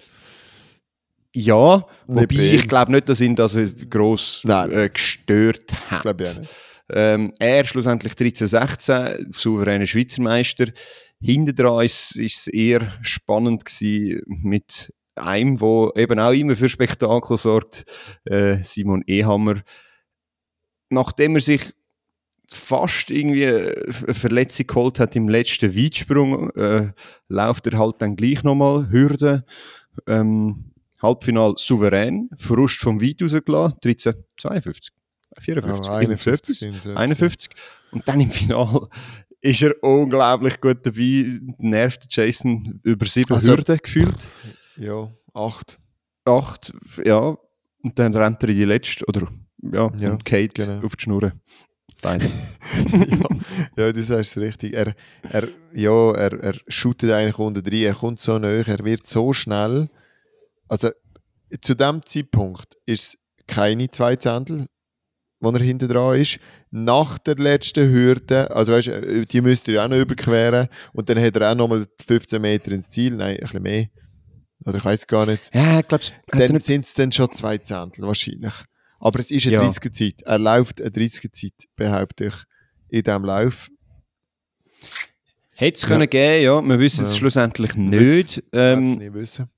Ja, wobei ich glaube nicht, dass ihn das gross äh, gestört hat. Ich glaube ja nicht. Ähm, er schlussendlich 13-16, souveräner Schweizer Meister. Hinter dran ist es eher spannend gewesen mit einem, der eben auch immer für Spektakel sorgt, äh, Simon Ehammer. Nachdem er sich fast irgendwie eine Verletzung geholt hat im letzten Weitsprung, äh, läuft er halt dann gleich nochmal Hürde. Ähm, Halbfinal souverän, Verlust vom Weit rausgelassen, 13, 52, 54, oh, 51, 51, 51. Und dann im Final *laughs* ist er unglaublich gut dabei, nervt Jason über sieben also, Hürden gefühlt. Ja, acht. Acht, ja. Und dann rennt er in die letzte, oder ja, ja und Kate genau. auf die Schnur. Beide. ja, *laughs* ja, du sagst es richtig. Er, er, ja, er, er shootet eigentlich unter drin, er kommt so näher, er wird so schnell. Also zu dem Zeitpunkt ist es keine zwei Zehntel, wo er hinter dran ist. Nach der letzten Hürde, also weißt, die müsst ihr ja auch noch überqueren und dann hat er auch nochmal 15 Meter ins Ziel, nein, ein bisschen mehr. Oder ich weiß gar nicht. Ja, ich glaube, dann sind es dann schon zwei Zehntel wahrscheinlich. Aber es ist eine ja. 30er-Zeit. Er läuft eine 30er-Zeit, behaupte ich, in diesem Lauf. Hätte es ja. können geben, ja. Wir wissen es schlussendlich nicht. Ähm, es nicht wissen.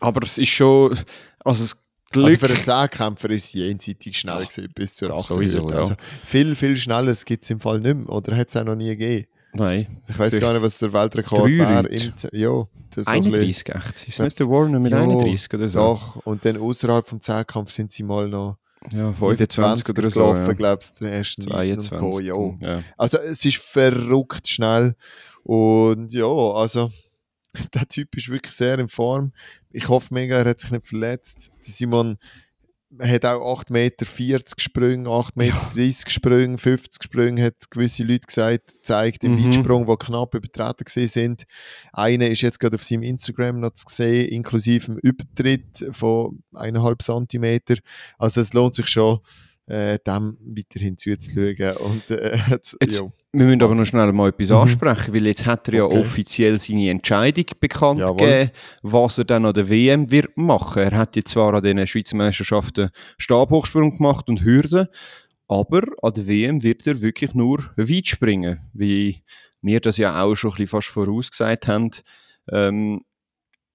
Aber es ist schon. Also das Glück. Also für einen Zehnkämpfer ist es jenseitig schnell gewesen, bis zur 8. Sowieso, ja. Also viel, viel schneller gibt es im Fall nicht mehr. Oder hat es auch noch nie gegeben? Nein. Ich weiß gar nicht, was der Weltrekord wäre. Ja, 31, echt? Ist nicht der Warner mit ja, 31 oder so? Doch, und dann außerhalb vom Zehnkampf sind sie mal noch ja, 25 oder so. Gelaufen, ja. glaubst du, erst 22. Co, ja. Also es ist verrückt schnell. Und ja, also *laughs* der Typ ist wirklich sehr in Form. Ich hoffe mega, er hat sich nicht verletzt. Simon er hat auch 8,40 Meter Sprünge, 8,30 Meter ja. Sprünge, 50 Sprünge, hat gewisse Leute gesagt, zeigt im mhm. Weitsprung, die knapp übertreten sind. Einer ist jetzt gerade auf seinem Instagram noch zu sehen, inklusive dem Übertritt von 1,5 cm. Also es lohnt sich schon, äh, dem weiterhin zuzuschauen. Und, äh, *laughs* jetzt, jetzt, wir müssen aber noch schnell mal etwas mhm. ansprechen, weil jetzt hat er ja okay. offiziell seine Entscheidung bekannt Jawohl. gegeben, was er dann an der WM wird machen. Er hat jetzt zwar an den Schweizer Meisterschaften Stabhochsprung gemacht und Hürden, aber an der WM wird er wirklich nur weit springen, wie wir das ja auch schon ein bisschen fast vorausgesagt haben. Ähm,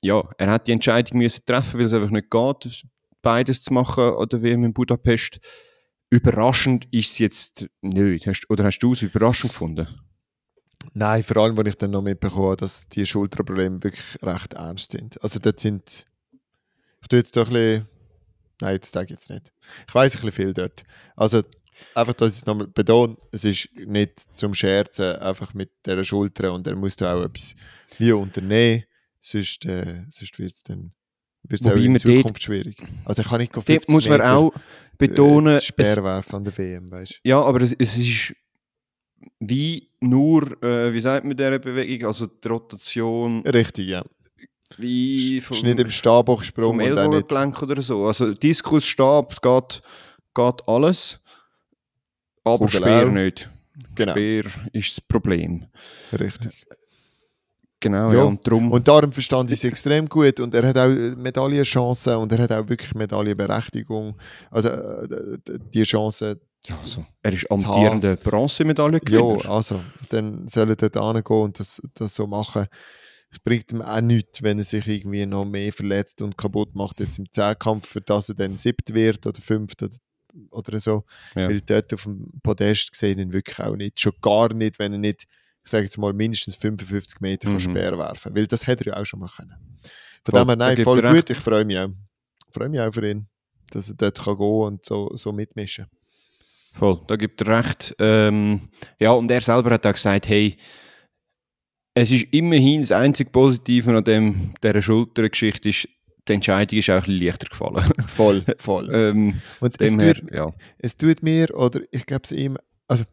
ja, er hat die Entscheidung müssen treffen, weil es einfach nicht geht beides zu machen an der WM in Budapest. Überraschend ist es jetzt nicht. Hast, oder hast du es überraschend gefunden? Nein, vor allem, wenn ich dann noch mitbekomme, dass die Schulterprobleme wirklich recht ernst sind. Also dort sind, ich tue jetzt doch ein bisschen, nein, jetzt sage ich jetzt nicht. Ich weiß ein bisschen viel dort. Also einfach, dass ich es nochmal betone, es ist nicht zum Scherzen, einfach mit der Schulter und dann musst du auch etwas wie unternehmen, sonst, äh, sonst wird es dann wird's auch in Zukunft schwierig. Also ich kann nicht 50 muss man Meter, auch betonen, äh, Speerwerfen an der WM, weißt Ja, aber es, es ist wie nur, äh, wie sagt man dieser Bewegung, also die Rotation. Richtig, ja. Wie vom, ist nicht im Stabhochsprung vom Ellbogengelenk oder so. Also Diskus, Stab, geht, geht alles, aber Kugel Speer auch. nicht. Genau. Speer ist das Problem. Richtig. Genau, ja. ja. und, darum und darum verstand ich es extrem gut und er hat auch Medaillenchancen und er hat auch wirklich Medaillenberechtigung. Also äh, die Chancen ja, also, er ist amtierender Bronzemedaillengewinner. Ja, also, dann soll er dort hingehen und das, das so machen. Es bringt ihm auch nichts, wenn er sich irgendwie noch mehr verletzt und kaputt macht jetzt im Zehnkampf, für das er dann siebt wird oder fünft oder, oder so. Ja. Weil dort auf dem Podest gesehen ihn wirklich auch nicht. Schon gar nicht, wenn er nicht, ich sage jetzt mal, mindestens 55 Meter mhm. Speer werfen Weil das hätte er ja auch schon mal können. Von dem her, nein, voll gut. Ich freue mich auch. Ich freue mich auch für ihn, dass er dort kann gehen und so, so mitmischen. Voll, da gibt er recht. Ähm, ja, und er selber hat auch gesagt, hey, es ist immerhin das einzige Positive an dem, dieser Schultergeschichte ist, die Entscheidung ist auch ein bisschen leichter gefallen. Voll, *laughs* voll. ähm, und es, her, tut, ja. es tut mir, oder ich glaube es ihm, also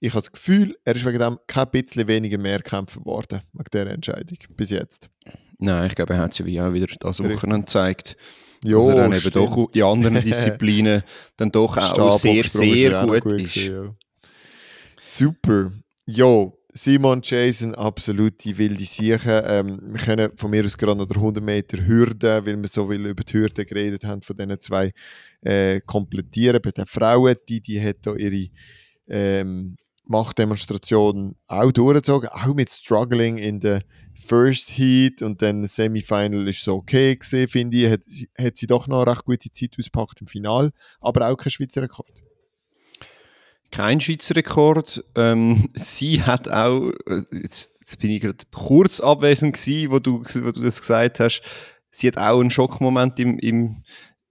ich habe das Gefühl, er ist wegen dem kein bisschen weniger mehr kämpfen worden, wegen dieser Entscheidung, bis jetzt. Nein, ich glaube, er hat ja wie auch wieder das Wochenende gezeigt. Jo, dass er dann eben doch in anderen *laughs* Disziplinen dann doch auch sehr, sehr gut, gut ist. Gewesen, ja. Super. Jo, Simon Jason, absolut die wilde Sieche. Ähm, wir können von mir aus gerade noch der 100 Meter Hürde, weil wir so viel über die Hürde geredet haben, von diesen zwei äh, komplettieren. Bei den Frauen, die, die hat da ihre ähm, Machtdemonstration auch durchgezogen, auch mit Struggling in der First Heat und dann Semifinal ist so okay gesehen, finde ich. Hat, hat sie doch noch eine recht gute Zeit ausgepackt im Final, aber auch kein Schweizer Rekord. Kein Schweizer Rekord. Ähm, *laughs* sie hat auch, äh, jetzt, jetzt bin ich gerade kurz abwesend gewesen, wo du, wo du das gesagt hast, sie hat auch einen Schockmoment im, im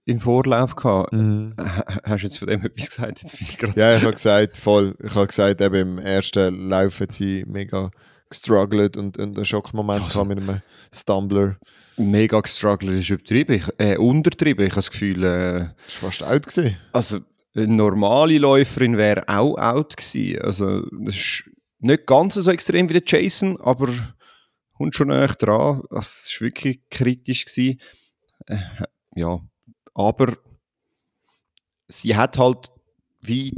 im Vorlauf gehabt. Mhm. Hast du jetzt von dem etwas gesagt? Jetzt bin ich ja, ich habe gesagt, voll. Ich habe gesagt, eben im ersten Lauf hat sie mega gestruggelt und, und einen Schockmoment also, mit einem Stumbler. Mega gestruggelt ist übertrieben, ich, äh, untertrieben. Ich habe das Gefühl... Äh, ist fast out gewesen. Also, eine normale Läuferin wäre auch out gewesen. Also, das ist nicht ganz so extrem wie der Jason, aber kommt schon näher dran. Also, es war wirklich kritisch. Gewesen. Äh, ja, aber sie hat halt wie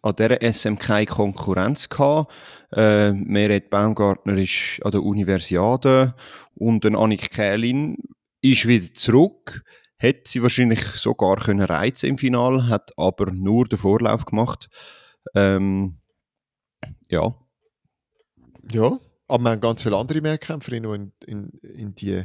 an dieser SM keine Konkurrenz gehabt. Äh, Meret Baumgartner ist an der Universiade und ein Annik Kählin ist wieder zurück. Hätte sie wahrscheinlich sogar können reizen im Finale, hat aber nur den Vorlauf gemacht. Ähm, ja. Ja, aber wir haben ganz viele andere Mehrkämpferinnen in, in, in die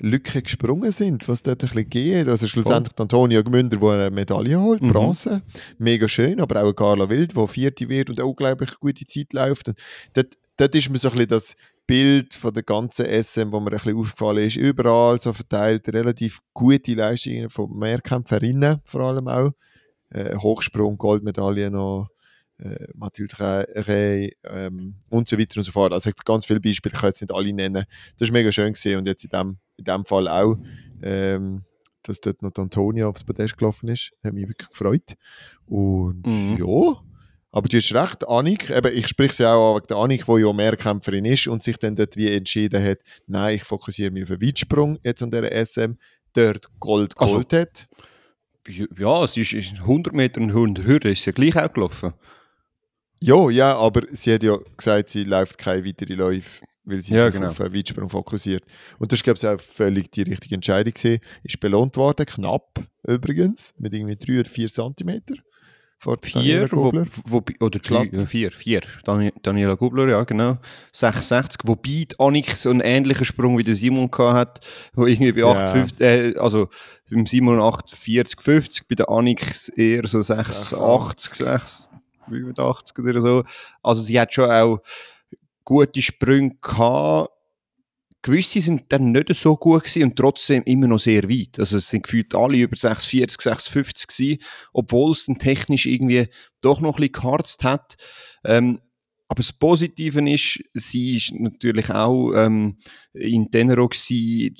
Lücke gesprungen sind, was dort ein bisschen geht. Also schlussendlich oh. Antonia Gmünder, die eine Medaille holt, mhm. Bronze, mega schön, aber auch Carla Wild, die Vierte wird und auch unglaublich gute Zeit läuft. Und dort, dort ist mir so ein bisschen das Bild von der ganzen SM, wo mir ein bisschen aufgefallen ist, überall so verteilt, relativ gute Leistungen von Mehrkämpferinnen vor allem auch. Äh, Hochsprung, Goldmedaille noch, äh, Mathilde Rey ähm, und so weiter und so fort. Also ganz viele Beispiele, ich kann jetzt nicht alle nennen. Das ist mega schön gesehen und jetzt in dem, in dem Fall auch, ähm, dass dort noch Antonia aufs Podest gelaufen ist, hat mich wirklich gefreut. Und mhm. ja, aber du hast recht, Annik, eben, ich spreche sie auch an der Annik, die ja Mehrkämpferin ist und sich dann dort wie entschieden hat, nein, ich fokussiere mich auf den Weitsprung jetzt an der SM, dort Gold also, geholt also, hat. Ja, es ist 100 Meter und 100 Hürden, ist ja gleich auch gelaufen. Ja, ja, aber sie hat ja gesagt, sie läuft keine weiteren Läufe, weil sie ja, sich genau. auf einen Weitsprung fokussiert. Und das glaube ich, auch völlig die richtige Entscheidung gewesen. Ist belohnt worden, knapp übrigens, mit irgendwie drei oder vier Zentimeter vor vier, wo, wo, oder drei, vier, vier. Daniela Gubler, ja, genau. 66, wobei Annik so einen ähnlichen Sprung wie der Simon hat, wo irgendwie bei 58, äh, also beim Simon 48, 50, bei der Annik eher so 86, 6, 85 oder so. Also sie hat schon auch gute Sprünge gehabt gewisse sind dann nicht so gut gewesen und trotzdem immer noch sehr weit. Also es sind gefühlt alle über 640, 650 gewesen, obwohl es dann technisch irgendwie doch noch ein bisschen geharzt hat. Ähm, aber das Positive ist, sie ist natürlich auch ähm, in Tenero gewesen,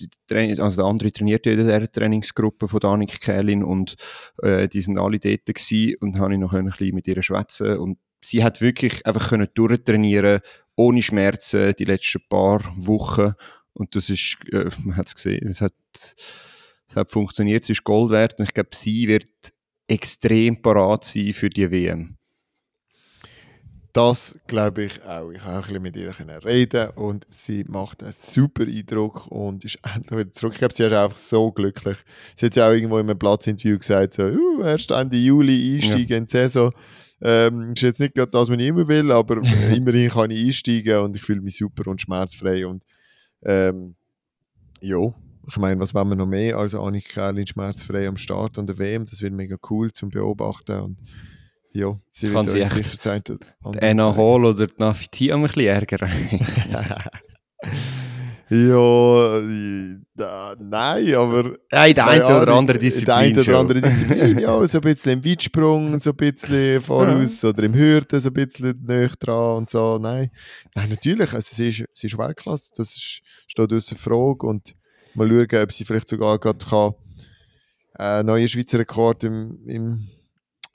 also der andere trainierte in der Trainingsgruppe von Danik Kählin und äh, die sind alle dort gewesen und habe ich noch ein bisschen mit ihr schwätzen und sie hat wirklich einfach können durchtrainieren ohne Schmerzen die letzten paar Wochen. Und das ist, äh, man hat es gesehen, es hat, es hat funktioniert, es ist Gold wert. Und ich glaube, sie wird extrem parat sein für die WM. Das glaube ich auch. Ich habe auch ein bisschen mit ihr reden und sie macht einen super Eindruck und ist *laughs* endlich wieder zurück. Ich glaube, sie ist einfach so glücklich. Sie hat ja auch irgendwo in einem Platzinterview gesagt, so, uh, erst Ende Juli einsteigen ja. in die Saison. Ähm, ist jetzt nicht gerade das, was ich immer will, aber *laughs* immerhin kann ich einsteigen und ich fühle mich super und schmerzfrei. Und ähm, ja, ich meine, was wollen wir noch mehr als Annik Kerlin schmerzfrei am Start an der WM? Das wird mega cool zum Beobachten. Und ja, sie kann wird sicher sein. Die Anna Hall oder die Nafiti ein bisschen ärgern. *laughs* *laughs* Ja, da, nein, aber. Nein, der eine oder andere Disziplin. Der eine oder andere Disziplin, *laughs* ja, so ein bisschen im Weitsprung, so ein bisschen voraus oder im Hürden, so ein bisschen näher dran und so. Nein, nein natürlich, also sie ist, sie ist Weltklasse, das ist, steht außer Frage und mal schauen, ob sie vielleicht sogar gerade kann, äh, neuen Schweizer Rekord im, im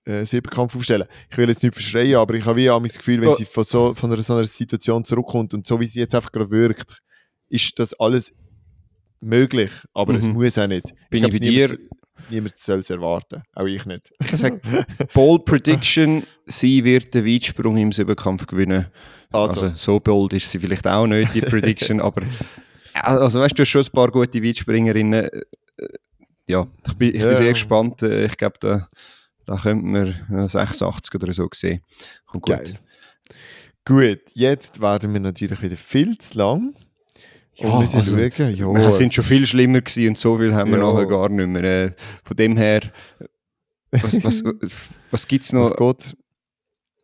äh, Siebenkampf aufstellen. Ich will jetzt nicht verschreien, aber ich habe wie das Gefühl, wenn sie von so, von einer, so einer Situation zurückkommt und so wie sie jetzt einfach gerade wirkt, ist das alles möglich, aber mhm. es muss auch nicht. Bin ich, ich bei dir? Niemand soll es erwarten, auch ich nicht. *laughs* Ich sage, Bold Prediction, sie wird den Weitsprung im Siebenkampf gewinnen. Also. also. so bold ist sie vielleicht auch nicht, die Prediction, *laughs* aber also weißt du, du hast schon ein paar gute Weitspringerinnen. Äh, ja, ich bin, ich ja. bin sehr gespannt. Äh, ich glaube, da, da könnte man 86 oder so sehen. Kommt gut. Geil. Gut, jetzt werden wir natürlich wieder viel zu lang. Ja, müssen also, schauen. Ja, wir sind schon viel schlimmer gewesen und so viel haben wir ja. nachher gar nicht mehr. Äh, von dem her, was, was, *laughs* was gibt es noch? Was?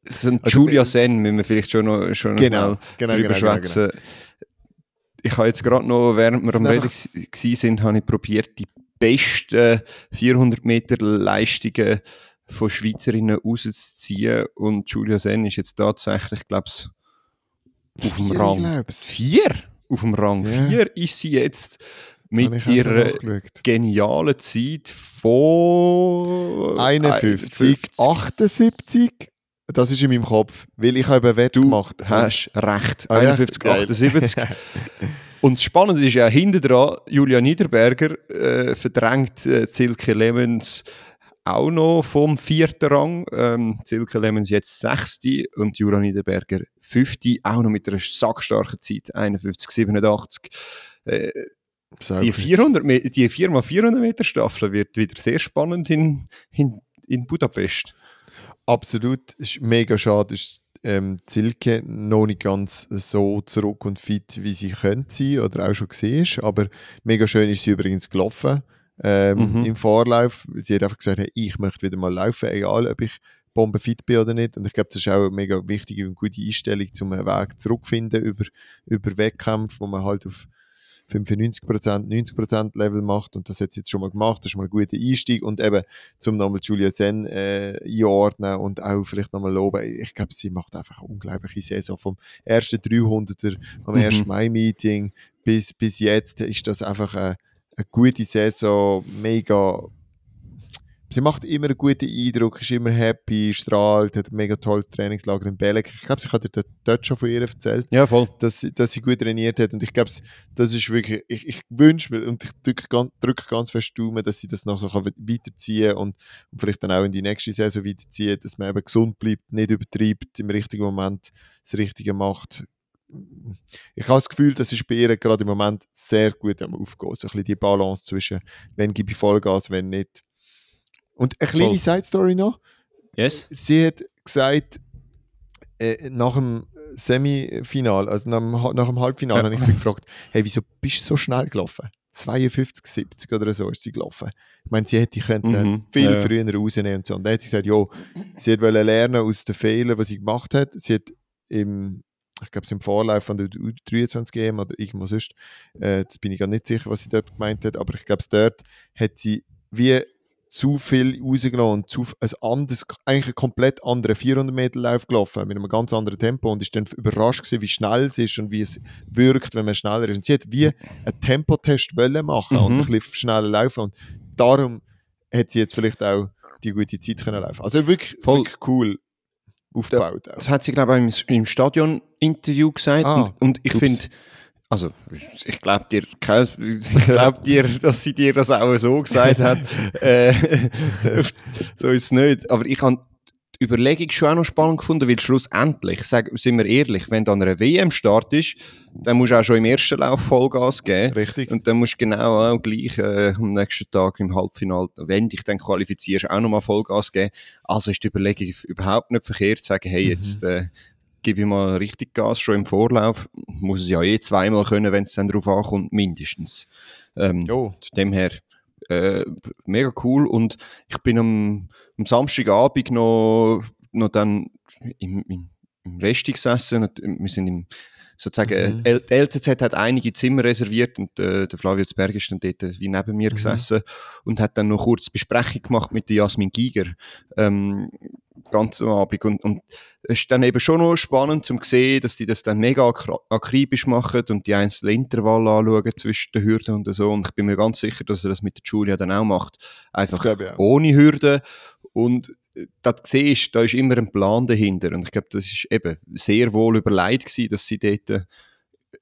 So also, Julia Sen müssen wir vielleicht schon noch, schon genau, genau, drüber genau, genau, genau. Ich habe jetzt gerade noch, während wir am Reden sind, habe ich probiert, die besten 400 Meter Leistungen von Schweizerinnen rauszuziehen und Julia Sen ist jetzt tatsächlich, glaube ich, auf dem Rang. Vier? Auf dem Rang 4 yeah. ist sie jetzt mit ihrer genialen Zeit von 51, 78. Das ist in meinem Kopf, weil ich habe Wett du gemacht. Du hast recht. Ah, 51, ja? 78. *laughs* Und das Spannende ist ja, hinten dran, Julia Niederberger äh, verdrängt äh, Silke Lemons auch noch vom vierten Rang. Ähm, Silke Lemons jetzt sechste und Jura Niederberger fünfte, auch noch mit einer sackstarken Zeit, 51,87. Äh, die 400 die 4x400 Meter Staffel wird wieder sehr spannend in, in, in Budapest. Absolut, ist mega schade, ist ähm, Silke noch nicht ganz so zurück und fit, wie sie könnte sein oder auch schon gesehen ist, aber mega schön ist sie übrigens gelaufen ähm, mhm. im Vorlauf. Sie hat einfach gesagt, hey, ich möchte wieder mal laufen, egal ob ich bombenfit bin oder nicht. Und ich glaube, das ist auch eine mega wichtige und gute Einstellung, um einen Weg zurückzufinden über, über Wettkämpfe, wo man halt auf 95%, 90% Level macht und das hat sie jetzt schon mal gemacht, das ist mal ein guter Einstieg und eben zum nochmal Julia Sen äh, einordnen und auch vielleicht nochmal loben, ich glaube, sie macht einfach eine unglaubliche Saison vom ersten 300er, am mhm. ersten Mai-Meeting bis, bis jetzt ist das einfach eine eine gute Saison, mega. Sie macht immer einen guten Eindruck, ist immer happy, strahlt, hat ein mega tolles Trainingslager in Belek. Ich glaube, sie hat dir dort schon von ihr erzählt, ja, voll. Dass, dass sie gut trainiert hat. Und ich glaube, das ist wirklich, ich, ich wünsche mir und ich drücke ganz, drück ganz fest Daumen, dass sie das noch so weiterziehen und, und vielleicht dann auch in die nächste Saison weiterziehen, dass man eben gesund bleibt, nicht übertreibt, im richtigen Moment das Richtige macht ich habe das Gefühl, das ist bei ihr gerade im Moment sehr gut am Aufgehen. So ein bisschen die Balance zwischen, wenn gebe ich Vollgas, wenn nicht. Und eine kleine Side-Story noch. yes. sie hat gesagt, äh, nach dem Semifinal, also nach dem, nach dem Halbfinale, Ja. habe ich sie gefragt, hey, wieso bist du so schnell gelaufen? 52, 70 oder so ist sie gelaufen. Ich meine, sie hätte können Mhm, viel ja. früher rausnehmen und so. Und dann hat sie gesagt, ja, sie wollte lernen aus den Fehlern, die sie gemacht hat. Sie hat im, ich glaube, es im Vorlauf von der U23 EM oder irgendwo sonst, äh, jetzt bin ich gar nicht sicher, was sie dort gemeint hat, aber ich glaube, dort hat sie wie zu viel rausgenommen und zu, ein anderes, eigentlich einen komplett anderen 400 Meter Lauf gelaufen, mit einem ganz anderen Tempo und ist dann überrascht gewesen, wie schnell es ist und wie es wirkt, wenn man schneller ist. Und sie hat wie einen Tempotest wollen machen und Mhm. ein bisschen schneller laufen und darum hat sie jetzt vielleicht auch die gute Zeit können laufen. Also wirklich, Voll. wirklich cool aufgebaut. auch. Das hat sie, glaube ich, im, im Stadion-Interview gesagt. Ah, und, und ich finde, also, ich glaube dir, ich glaub dir, dass sie dir das auch so gesagt hat. *laughs* äh, *laughs* so ist es nicht. Aber ich habe die Überlegung schon auch noch spannend gefunden, weil schlussendlich, sag, sind wir ehrlich, wenn dann eine WM-Start ist, dann musst du auch schon im ersten Lauf Vollgas geben. Richtig. Und dann musst du genau auch gleich äh, am nächsten Tag im Halbfinale, wenn dich dann qualifizierst, auch nochmal Vollgas geben. Also ist die Überlegung überhaupt nicht verkehrt, zu sagen, hey, jetzt äh, gebe ich mal richtig Gas schon im Vorlauf. Muss es ja eh zweimal können, wenn es dann darauf ankommt, mindestens. Ähm, Jo. Von dem her, äh, mega cool. Und ich bin am, am Samstagabend noch, noch dann im, im, im Resti gesessen. Wir sind im, sozusagen, Mhm. äh, die LZZ hat einige Zimmer reserviert und äh, der Flavio Zberg ist dann dort äh, wie neben mir Mhm. gesessen und hat dann noch kurz Besprechung gemacht mit der Jasmin Giger. Ähm, ganz am Abend. Und, und es ist dann eben schon noch spannend zum sehen, dass die das dann mega akribisch machen und die einzelnen Intervalle anschauen zwischen den Hürden und so. Und ich bin mir ganz sicher, dass er das mit der Julia dann auch macht. Einfach ohne Hürden. Und das siehst, da ist immer ein Plan dahinter. Und ich glaube, das ist eben sehr wohl überlegt gewesen, dass sie dort äh,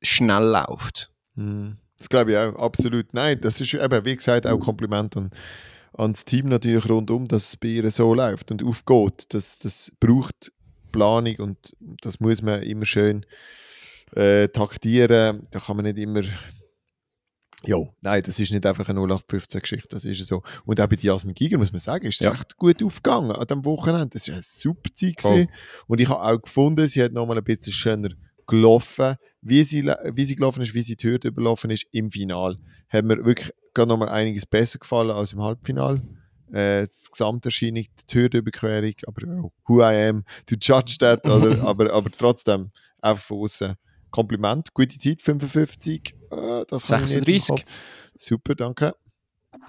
schnell läuft. Mhm. Das glaube ich auch, absolut. Nein, das ist eben, wie gesagt, auch Kompliment an, an das Team natürlich rundum, dass es bei ihr so läuft und aufgeht. Das, das braucht Planung und das muss man immer schön äh, taktieren. Da kann man nicht immer. Jo, nein, das ist nicht einfach eine 0815-Geschichte, das ist so. Und auch bei Jasmin Giger muss man sagen, ist es Ja. echt gut aufgegangen an dem Wochenende. Das war eine super Zeit. Gewesen. Und ich habe auch gefunden, sie hat nochmal ein bisschen schöner gelaufen, wie sie, wie sie gelaufen ist, wie sie die Hürde überlaufen ist im Final. Hat mir wirklich gerade nochmal einiges besser gefallen als im Halbfinal. Äh, das Gesamterscheinung, die Hürdenüberquerung, aber oh, who I am to judge that, oder, *laughs* aber, aber trotzdem einfach von außen. Kompliment, gute Zeit, 55, äh, das kann ich nicht im 36. Kopf. Super, danke.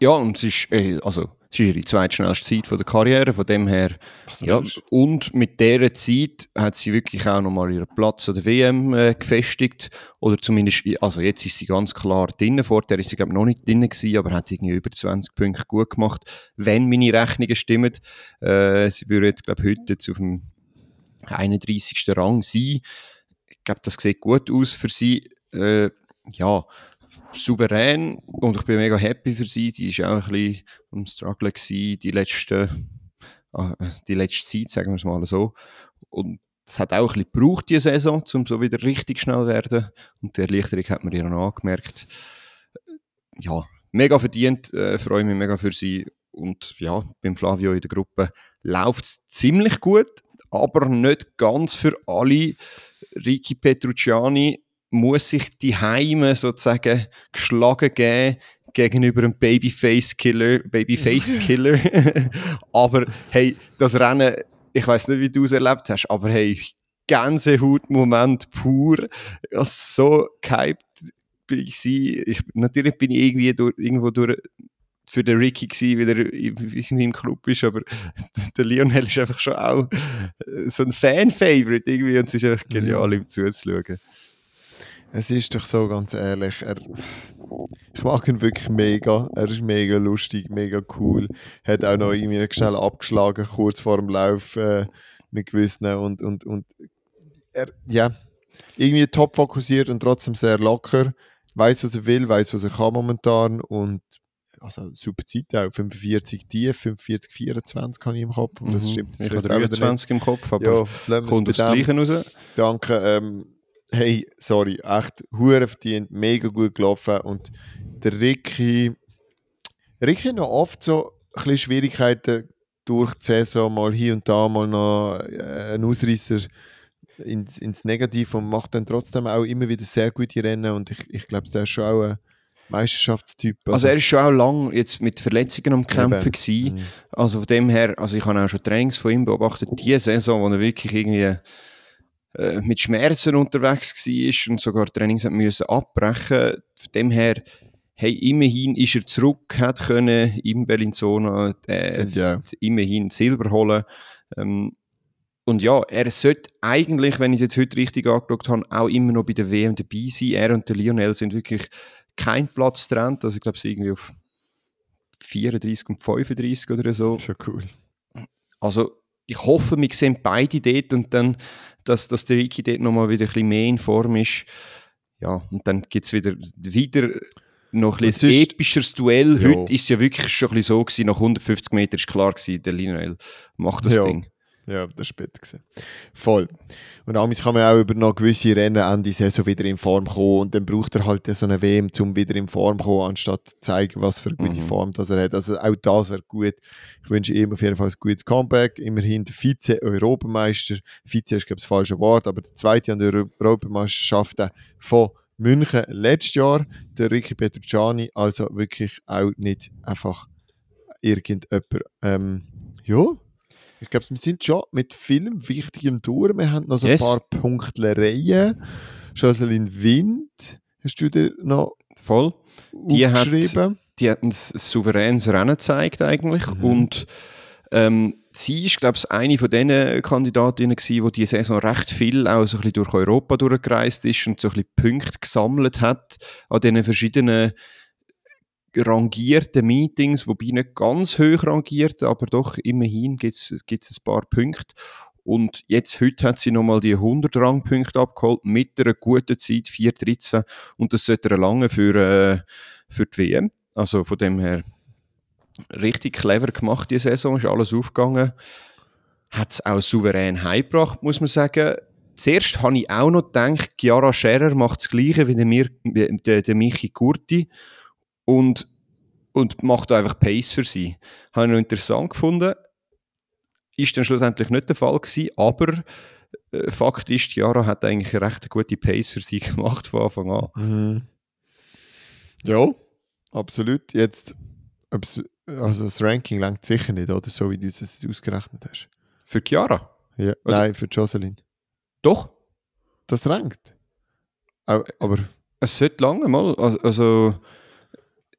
Ja, und es ist, äh, also, es ist ihre zweitschnellste Zeit von der Karriere, von dem her. Ja, und mit dieser Zeit hat sie wirklich auch nochmal ihren Platz an der WM äh, gefestigt. Oder zumindest, also jetzt ist sie ganz klar drin. Vorher ist sie, glaube ich, noch nicht drin gewesen, aber hat irgendwie über 20 Punkte gut gemacht. Wenn meine Rechnungen stimmen. Äh, sie würde jetzt, glaube ich, heute jetzt auf dem 31. Rang sein. Ich glaube, das sieht gut aus für sie. Äh, ja, souverän und ich bin mega happy für sie. Sie ist auch ein bisschen am Struggle die letzte, ah, die letzte Zeit, sagen wir es mal so. Und es hat auch ein bisschen gebraucht, die Saison, um so wieder richtig schnell zu werden. Und die Erleichterung hat man ihr noch angemerkt. Ja, mega verdient, äh, freue mich mega für sie. Und ja, beim Flavio in der Gruppe läuft es ziemlich gut, aber nicht ganz für alle. Ricky Petrucciani muss sich die Heime sozusagen geschlagen geben gegenüber einem Babyface-Killer, Babyface-Killer. *laughs* *laughs* aber hey, das Rennen, ich weiß nicht, wie du es erlebt hast, aber hey, Gänsehaut-Moment pur. Ja, so gehypt bin ich. Natürlich bin ich irgendwie durch, irgendwo durch für den Ricky gewesen, wie er irgendwie im Club ist, aber *laughs* der Lionel ist einfach schon auch äh, so ein Fan-Favorite irgendwie und es ist einfach genial, ihm zuzuschauen. Es ist doch so, ganz ehrlich. Er, ich mag ihn wirklich mega. Er ist mega lustig, mega cool. Hat auch noch irgendwie schnell abgeschlagen, kurz vor dem Lauf äh, mit gewissen. Und, und, und er, ja, irgendwie top fokussiert und trotzdem sehr locker. Weiß, was er will, weiß, was er kann momentan. Und also super Zeit auch. 45 tief, 45, 24 habe ich im Kopf. Und das Mhm. stimmt Ich habe vielleicht auch wieder 23 im Kopf, aber Ja, kommt dem. Gleichen raus. Danke. Ähm, hey, sorry, echt hure verdient, mega gut gelaufen. Und der Ricky, Ricky hat noch oft so ein bisschen Schwierigkeiten, durch die Saison mal hier und da mal noch äh, einen Ausreißer ins, ins Negative und macht dann trotzdem auch immer wieder sehr gute Rennen und ich, ich glaube, der ist schon auch ein Meisterschaftstyp. Also, also er ist schon auch lang jetzt mit Verletzungen am Kämpfen gewesen. Mhm. Also von dem her, also ich habe auch schon Trainings von ihm beobachtet, die Saison, wo er wirklich irgendwie äh, mit Schmerzen unterwegs war und sogar Trainings hat müssen abbrechen. Von dem her, hey, immerhin ist er zurück, hat können im Bellinzona äh, ja. immerhin Silber holen. Ähm, und ja, er sollte eigentlich, wenn ich es jetzt heute richtig angeschaut habe, auch immer noch bei der WM dabei sein. Er und der Lionel sind wirklich kein Platz trennt. Also ich glaube, sie irgendwie auf 34 und 35 oder so. So cool. Also ich hoffe, wir sehen beide dort und dann, dass, dass der Ricky dort nochmal wieder ein bisschen mehr in Form ist. Ja, und dann gibt es wieder, wieder noch ein, ein epischeres Duell. Ja. Heute ist es ja wirklich schon ein bisschen so gewesen, nach 150 Metern ist klar gewesen, der Lionel macht das ja. Ding. Ja, das war spät. Gewesen. Voll. Und damit kann man auch über noch gewisse Rennen Ende Saison wieder in Form kommen und dann braucht er halt so eine WM, um wieder in Form zu kommen, anstatt zu zeigen, was für eine gute mhm. Form das er hat. Also auch das wäre gut. Ich wünsche ihm auf jeden Fall ein gutes Comeback. Immerhin der Vize-Europameister. Vize ist, glaube ich, das falsche Wort, aber der zweite an der Europameisterschaft von München letztes Jahr, der Ricky Petrucciani. Also wirklich auch nicht einfach irgendjemand. Ähm, ja, ich glaube, wir sind schon mit vielem Wichtigem durch. Wir haben noch so yes. ein paar Punktlereien. Jocelyn Wind, hast du dir noch voll die hat, die hat ein souveränes Rennen gezeigt eigentlich mhm. und ähm, sie ist, glaube ich, eine von den Kandidatinnen gewesen, die diese Saison recht viel auch so ein bisschen durch Europa durchgereist ist und so ein bisschen Punkte gesammelt hat an diesen verschiedenen rangierte Meetings, wobei nicht ganz hoch rangiert, aber doch immerhin gibt es ein paar Punkte. Und jetzt, heute hat sie nochmal die 100 Rangpunkte abgeholt mit einer guten Zeit, 4,13. Und das sollte er lange für, äh, für die WM. Also von dem her richtig clever gemacht, die Saison, ist alles aufgegangen. Hat es auch souverän heimgebracht, muss man sagen. Zuerst habe ich auch noch gedacht, Chiara Scherer macht das Gleiche wie der, der, der Michi Kurti und, und macht einfach Pace für sie. Habe ich noch interessant gefunden. Ist dann schlussendlich nicht der Fall gewesen, aber äh, Fakt ist, Chiara hat eigentlich eine recht gute Pace für sie *laughs* gemacht von Anfang an. Mhm. Ja, absolut. Jetzt, also das Ranking langt sicher nicht, oder? So wie du es ausgerechnet hast. Für Chiara? Ja. Nein, für Jocelyn. Doch. Das rankt. Aber. Es sollte lange mal. Also,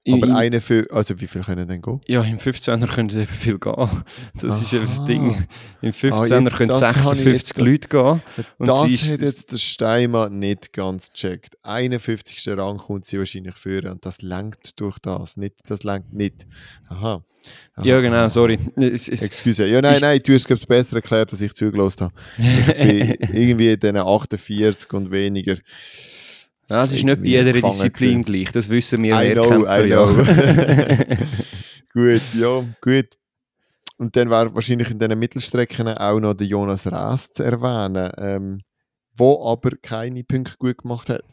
aber in, eine für, also wie viel können denn gehen? Ja, im 15er können eben viel gehen. Das Aha. ist eben das Ding. Im 15er ah, können 56 Leute gehen. Und das hat jetzt der Steinmann nicht ganz gecheckt. 51. Rang kommt sie wahrscheinlich führen und das lenkt durch das. Nicht, das lenkt nicht. Aha. Aha. Ja, genau, sorry. Excuse. Ja, nein, nein, du hast es besser erklärt, als ich zugelassen habe. Ich bin *laughs* irgendwie in den 48 und weniger. Ja, es ist nicht bei jeder Disziplin gleich, das wissen wir I know, I know. *laughs* *laughs* gut, ja, gut. Und dann war wahrscheinlich in diesen Mittelstrecken auch noch der Jonas Raas zu erwähnen, ähm, wo aber keine Punkte gut gemacht hat.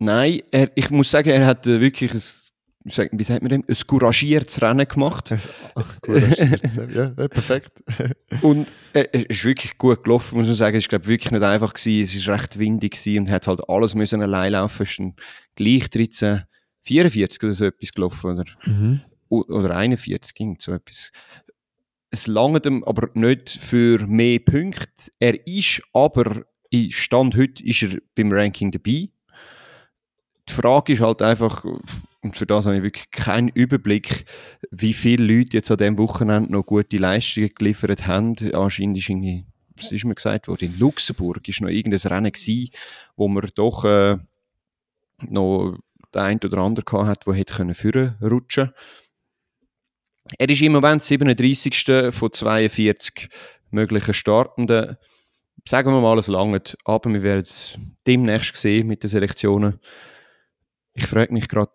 Nein, er, ich muss sagen, er hat äh, wirklich ein wie sagt man dem, ein couragiertes Rennen gemacht. ja, perfekt. *laughs* und er ist wirklich gut gelaufen, muss man sagen. Es war wirklich nicht einfach gewesen. Es war recht windig gewesen und hat halt alles müssen allein laufen. Es ist gleich 13, 44 oder so etwas gelaufen oder, mhm. oder 41 ging so etwas. Es lange dem aber nicht für mehr Punkte. Er ist aber, Stand heute ist er beim Ranking dabei. Die Frage ist halt einfach, und für das habe ich wirklich keinen Überblick, wie viele Leute jetzt an diesem Wochenende noch gute Leistungen geliefert haben. Anscheinend ist irgendwie, was ist mir gesagt worden, in Luxemburg ist noch irgendein Rennen gewesen, wo man doch äh, noch der ein oder andere gehabt hat, der hätte können führen rutschen. Er ist im Moment 37. von 42 möglichen Startenden. Sagen wir mal, es langt, aber wir werden es demnächst sehen mit den Selektionen. Ich frage mich gerade,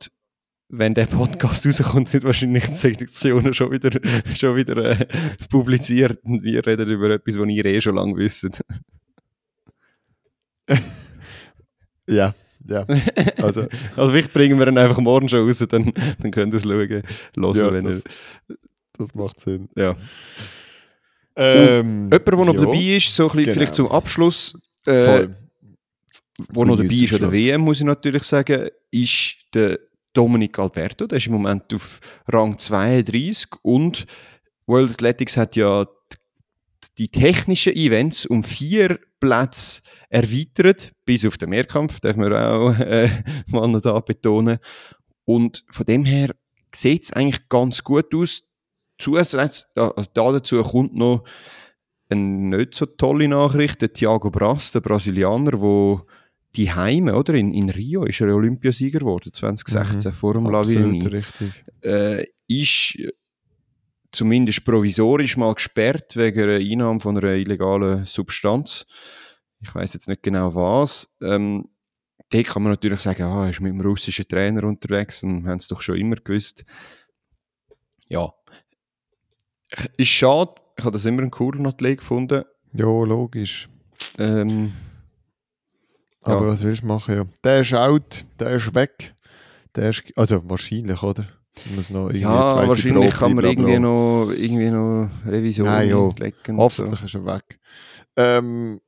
wenn der Podcast rauskommt, sind wahrscheinlich die Selektionen schon wieder, *laughs* schon wieder äh, publiziert und wir reden über etwas, was ihr eh schon lange wisst. *laughs* ja, ja. Also, *laughs* also vielleicht bringen wir ihn einfach morgen schon raus, dann, dann könnt ihr es schauen, hören, ja, wenn das, ihr... das macht Sinn. Ja. Ähm, Jemand, der noch ja, dabei ist, so ein bisschen genau. vielleicht zum Abschluss, äh, voll. Wo noch dabei ist an der. WM, muss ich natürlich sagen, ist der Dominic Alberto. Der ist im Moment auf Rang 32 und World Athletics hat ja die, technischen Events um vier Plätze erweitert, bis auf den Mehrkampf, darf man auch äh, *laughs* mal noch da betonen. Und von dem her sieht es eigentlich ganz gut aus. Zusätzlich, also da dazu kommt noch eine nicht so tolle Nachricht. Der Thiago Braz, der Brasilianer, der die Heime, oder? In, in Rio ist er Olympiasieger geworden, 2016, Mhm. vor dem Absolut richtig. Äh, ist zumindest provisorisch mal gesperrt wegen einer Einnahme von einer illegalen Substanz. Ich weiß jetzt nicht genau was. Ähm, da kann man natürlich sagen, ah, er ist mit einem russischen Trainer unterwegs und haben es doch schon immer gewusst. Ja. Ist schade, ich habe das immer einen coolen Athlet gefunden. Ja, logisch. Ähm, Ja. Aber was willst du machen? Ja. Der ist out, der ist weg. Der ist, also wahrscheinlich, oder? Ja, wahrscheinlich kann man irgendwie noch, irgendwie noch Revisionen Nein, ja. legen. und so. Hoffentlich ist er weg. Ähm,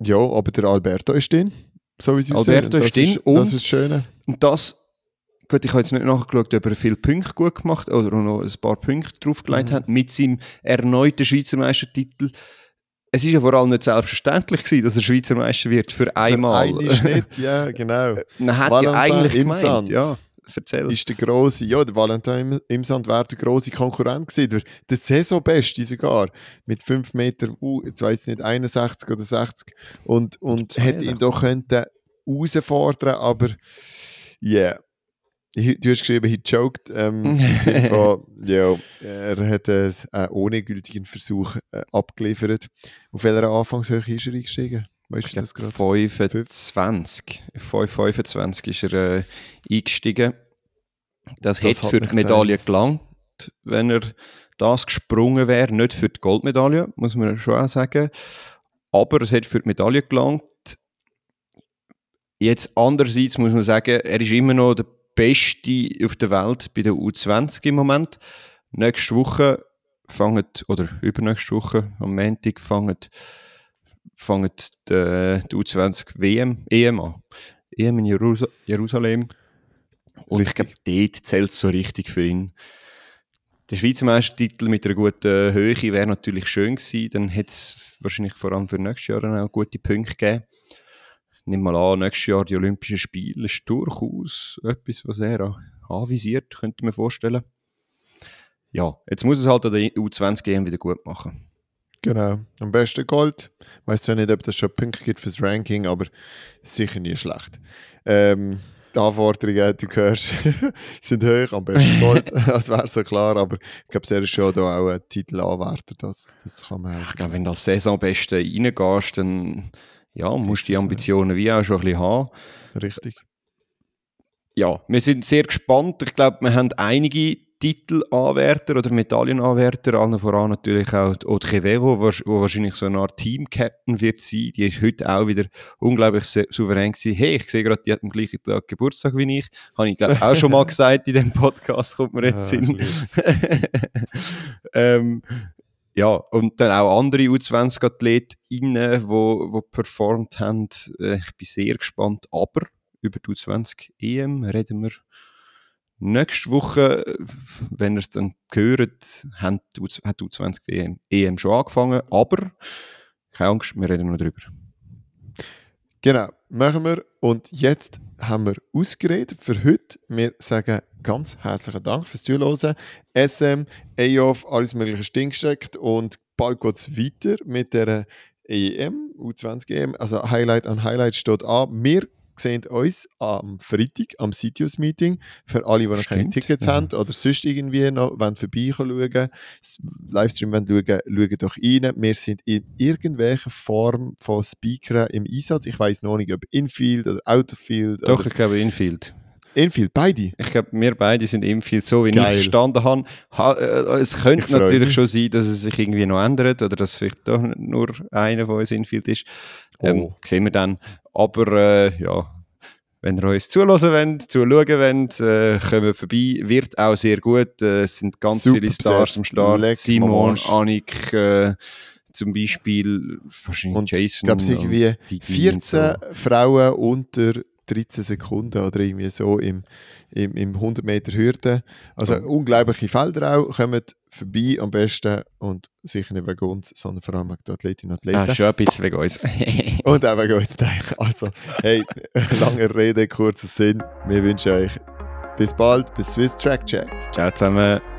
ja, aber der Alberto ist drin. So wie sie Alberto aussehen. ist drin Das und- das ist das Schöne. Und das, gut, ich habe jetzt nicht nachgeschaut, ob er viele Punkte gut gemacht oder noch ein paar Punkte draufgelegt Mhm. hat mit seinem erneuten Schweizer Meistertitel. Es ist ja vor allem nicht selbstverständlich gewesen, dass er Schweizer Meister wird für einmal. Für einen *laughs* Schnitt, ja, genau. Man hat Valentin ja eigentlich im gemeint, Sand. ja, erzähl. ist der grosse, ja, der Valentin im, im Sand wäre der grosse Konkurrent gewesen, der, der Saisonbeste sogar, mit 5 Meter, uh, jetzt weiss ich nicht, 61 oder 60 und, und hätte ihn 62. doch können herausfordern, aber yeah. Du hast geschrieben, he choked. Ähm, *laughs* von, ja, er hat äh, einen ohne gültigen Versuch äh, abgeliefert. Auf welcher Anfangshöhe ist er eingestiegen? Weißt du das gerade? glaube 25. 5,25 ist er äh, eingestiegen. Das, Das hätte für die Medaille gelangt, wenn er das gesprungen wäre. Nicht für die Goldmedaille, muss man schon auch sagen. Aber es hätte für die Medaille gelangt. Jetzt andererseits muss man sagen, er ist immer noch der Beste auf der Welt bei der U20 im Moment. Nächste Woche fangen, oder übernächste Woche, am Montag, fangen fangen die, die U20 WM, EM an. EM in Jerus Jerusalem. Und ich glaube, dort zählt es so richtig für ihn. Der Schweizer Meistertitel mit einer guten Höhe wäre natürlich schön gewesen. Dann hätte es wahrscheinlich vor allem für nächstes Jahr auch gute Punkte gegeben. Nehme mal an, nächstes Jahr die Olympischen Spiele ist durchaus etwas, was er an- anvisiert, könnte mir vorstellen. Ja, jetzt muss es halt an der U20 EM wieder gut machen. Genau. Am besten Gold. Ich weiß zwar nicht, ob das schon Punkte gibt fürs Ranking, aber sicher nie schlecht. Ähm, die Anforderungen, du hörst, *laughs* sind hoch. Am besten Gold, *laughs* das wäre so klar. Aber ich glaube, er ist schon da auch ein Titelanwärter. Das, das kann man auch Ich glaube, wenn du als Saisonbeste reingehst, dann ja, musst die. Ambitionen wie auch schon ein bisschen haben. Richtig. Ja, wir sind sehr gespannt. Ich glaube, wir haben einige Titelanwärter oder Medaillenanwärter, allen voran natürlich auch Quevedo, wo wahrscheinlich so eine Art Team-Captain wird sein. Die ist heute auch wieder unglaublich souverän gewesen. Hey, ich sehe gerade, die hat am gleichen Tag Geburtstag wie ich. Habe ich, glaube auch schon mal *laughs* gesagt in dem Podcast, kommt mir jetzt Ah, ich Sinn. *laughs* ähm, ja, und dann auch andere U20-AthletInnen, wo, wo performt haben. Äh, ich bin sehr gespannt. Aber über die U20-EM reden wir nächste Woche. Wenn ihr es dann hört, haben die U- hat die U20-EM EM schon angefangen. Aber keine Angst, wir reden noch drüber. Genau, machen wir. Und jetzt haben wir ausgeredet für heute. Wir sagen ganz herzlichen Dank fürs Zuhören. SM, EOF, alles mögliche stinksteckt und bald geht es weiter mit der EM, U20 EM. Also Highlight an Highlight steht an. Wir sehen uns am Freitag am Sitius-Meeting. Für alle, die noch keine Stimmt, Tickets ja. haben oder sonst irgendwie noch wollen vorbeischauen, Livestream wollen schauen, schauen doch rein. Wir sind in irgendwelcher Form von Speakern im Einsatz. Ich weiß noch nicht, ob Infield oder Outfield Doch, oder ich glaube Infield. Infield, beide. Ich glaube, wir beide sind Infield, so wie ich Geil. es verstanden habe. Ha, äh, es Ich könnte natürlich mich. schon sein, dass es sich irgendwie noch ändert oder dass vielleicht doch nur einer von uns Infield ist. Ähm, Oh. Sehen wir dann. Aber äh, ja, wenn ihr uns zulassen wollt, zuschauen wollt, äh, kommt vorbei. Wird auch sehr gut. Äh, es sind ganz Super viele Stars am Start. Leck, Simon. Annik, äh, zum Beispiel, wahrscheinlich Und Jason. ich glaube, es irgendwie und Didi und 14 Frauen unter 13 Sekunden oder irgendwie so im, im, im 100 Meter Hürde. Also Oh. unglaubliche Felder auch. Kommt vorbei am besten und sicher nicht wegen uns, sondern vor allem wegen der Athletinnen und Ah, Athleten. schon ein bisschen wegen uns. *laughs* und auch wegen uns. Nein, Also, hey, *laughs* lange Rede, kurzer Sinn. Wir wünschen euch bis bald, bis Swiss Track Check. Ciao zusammen.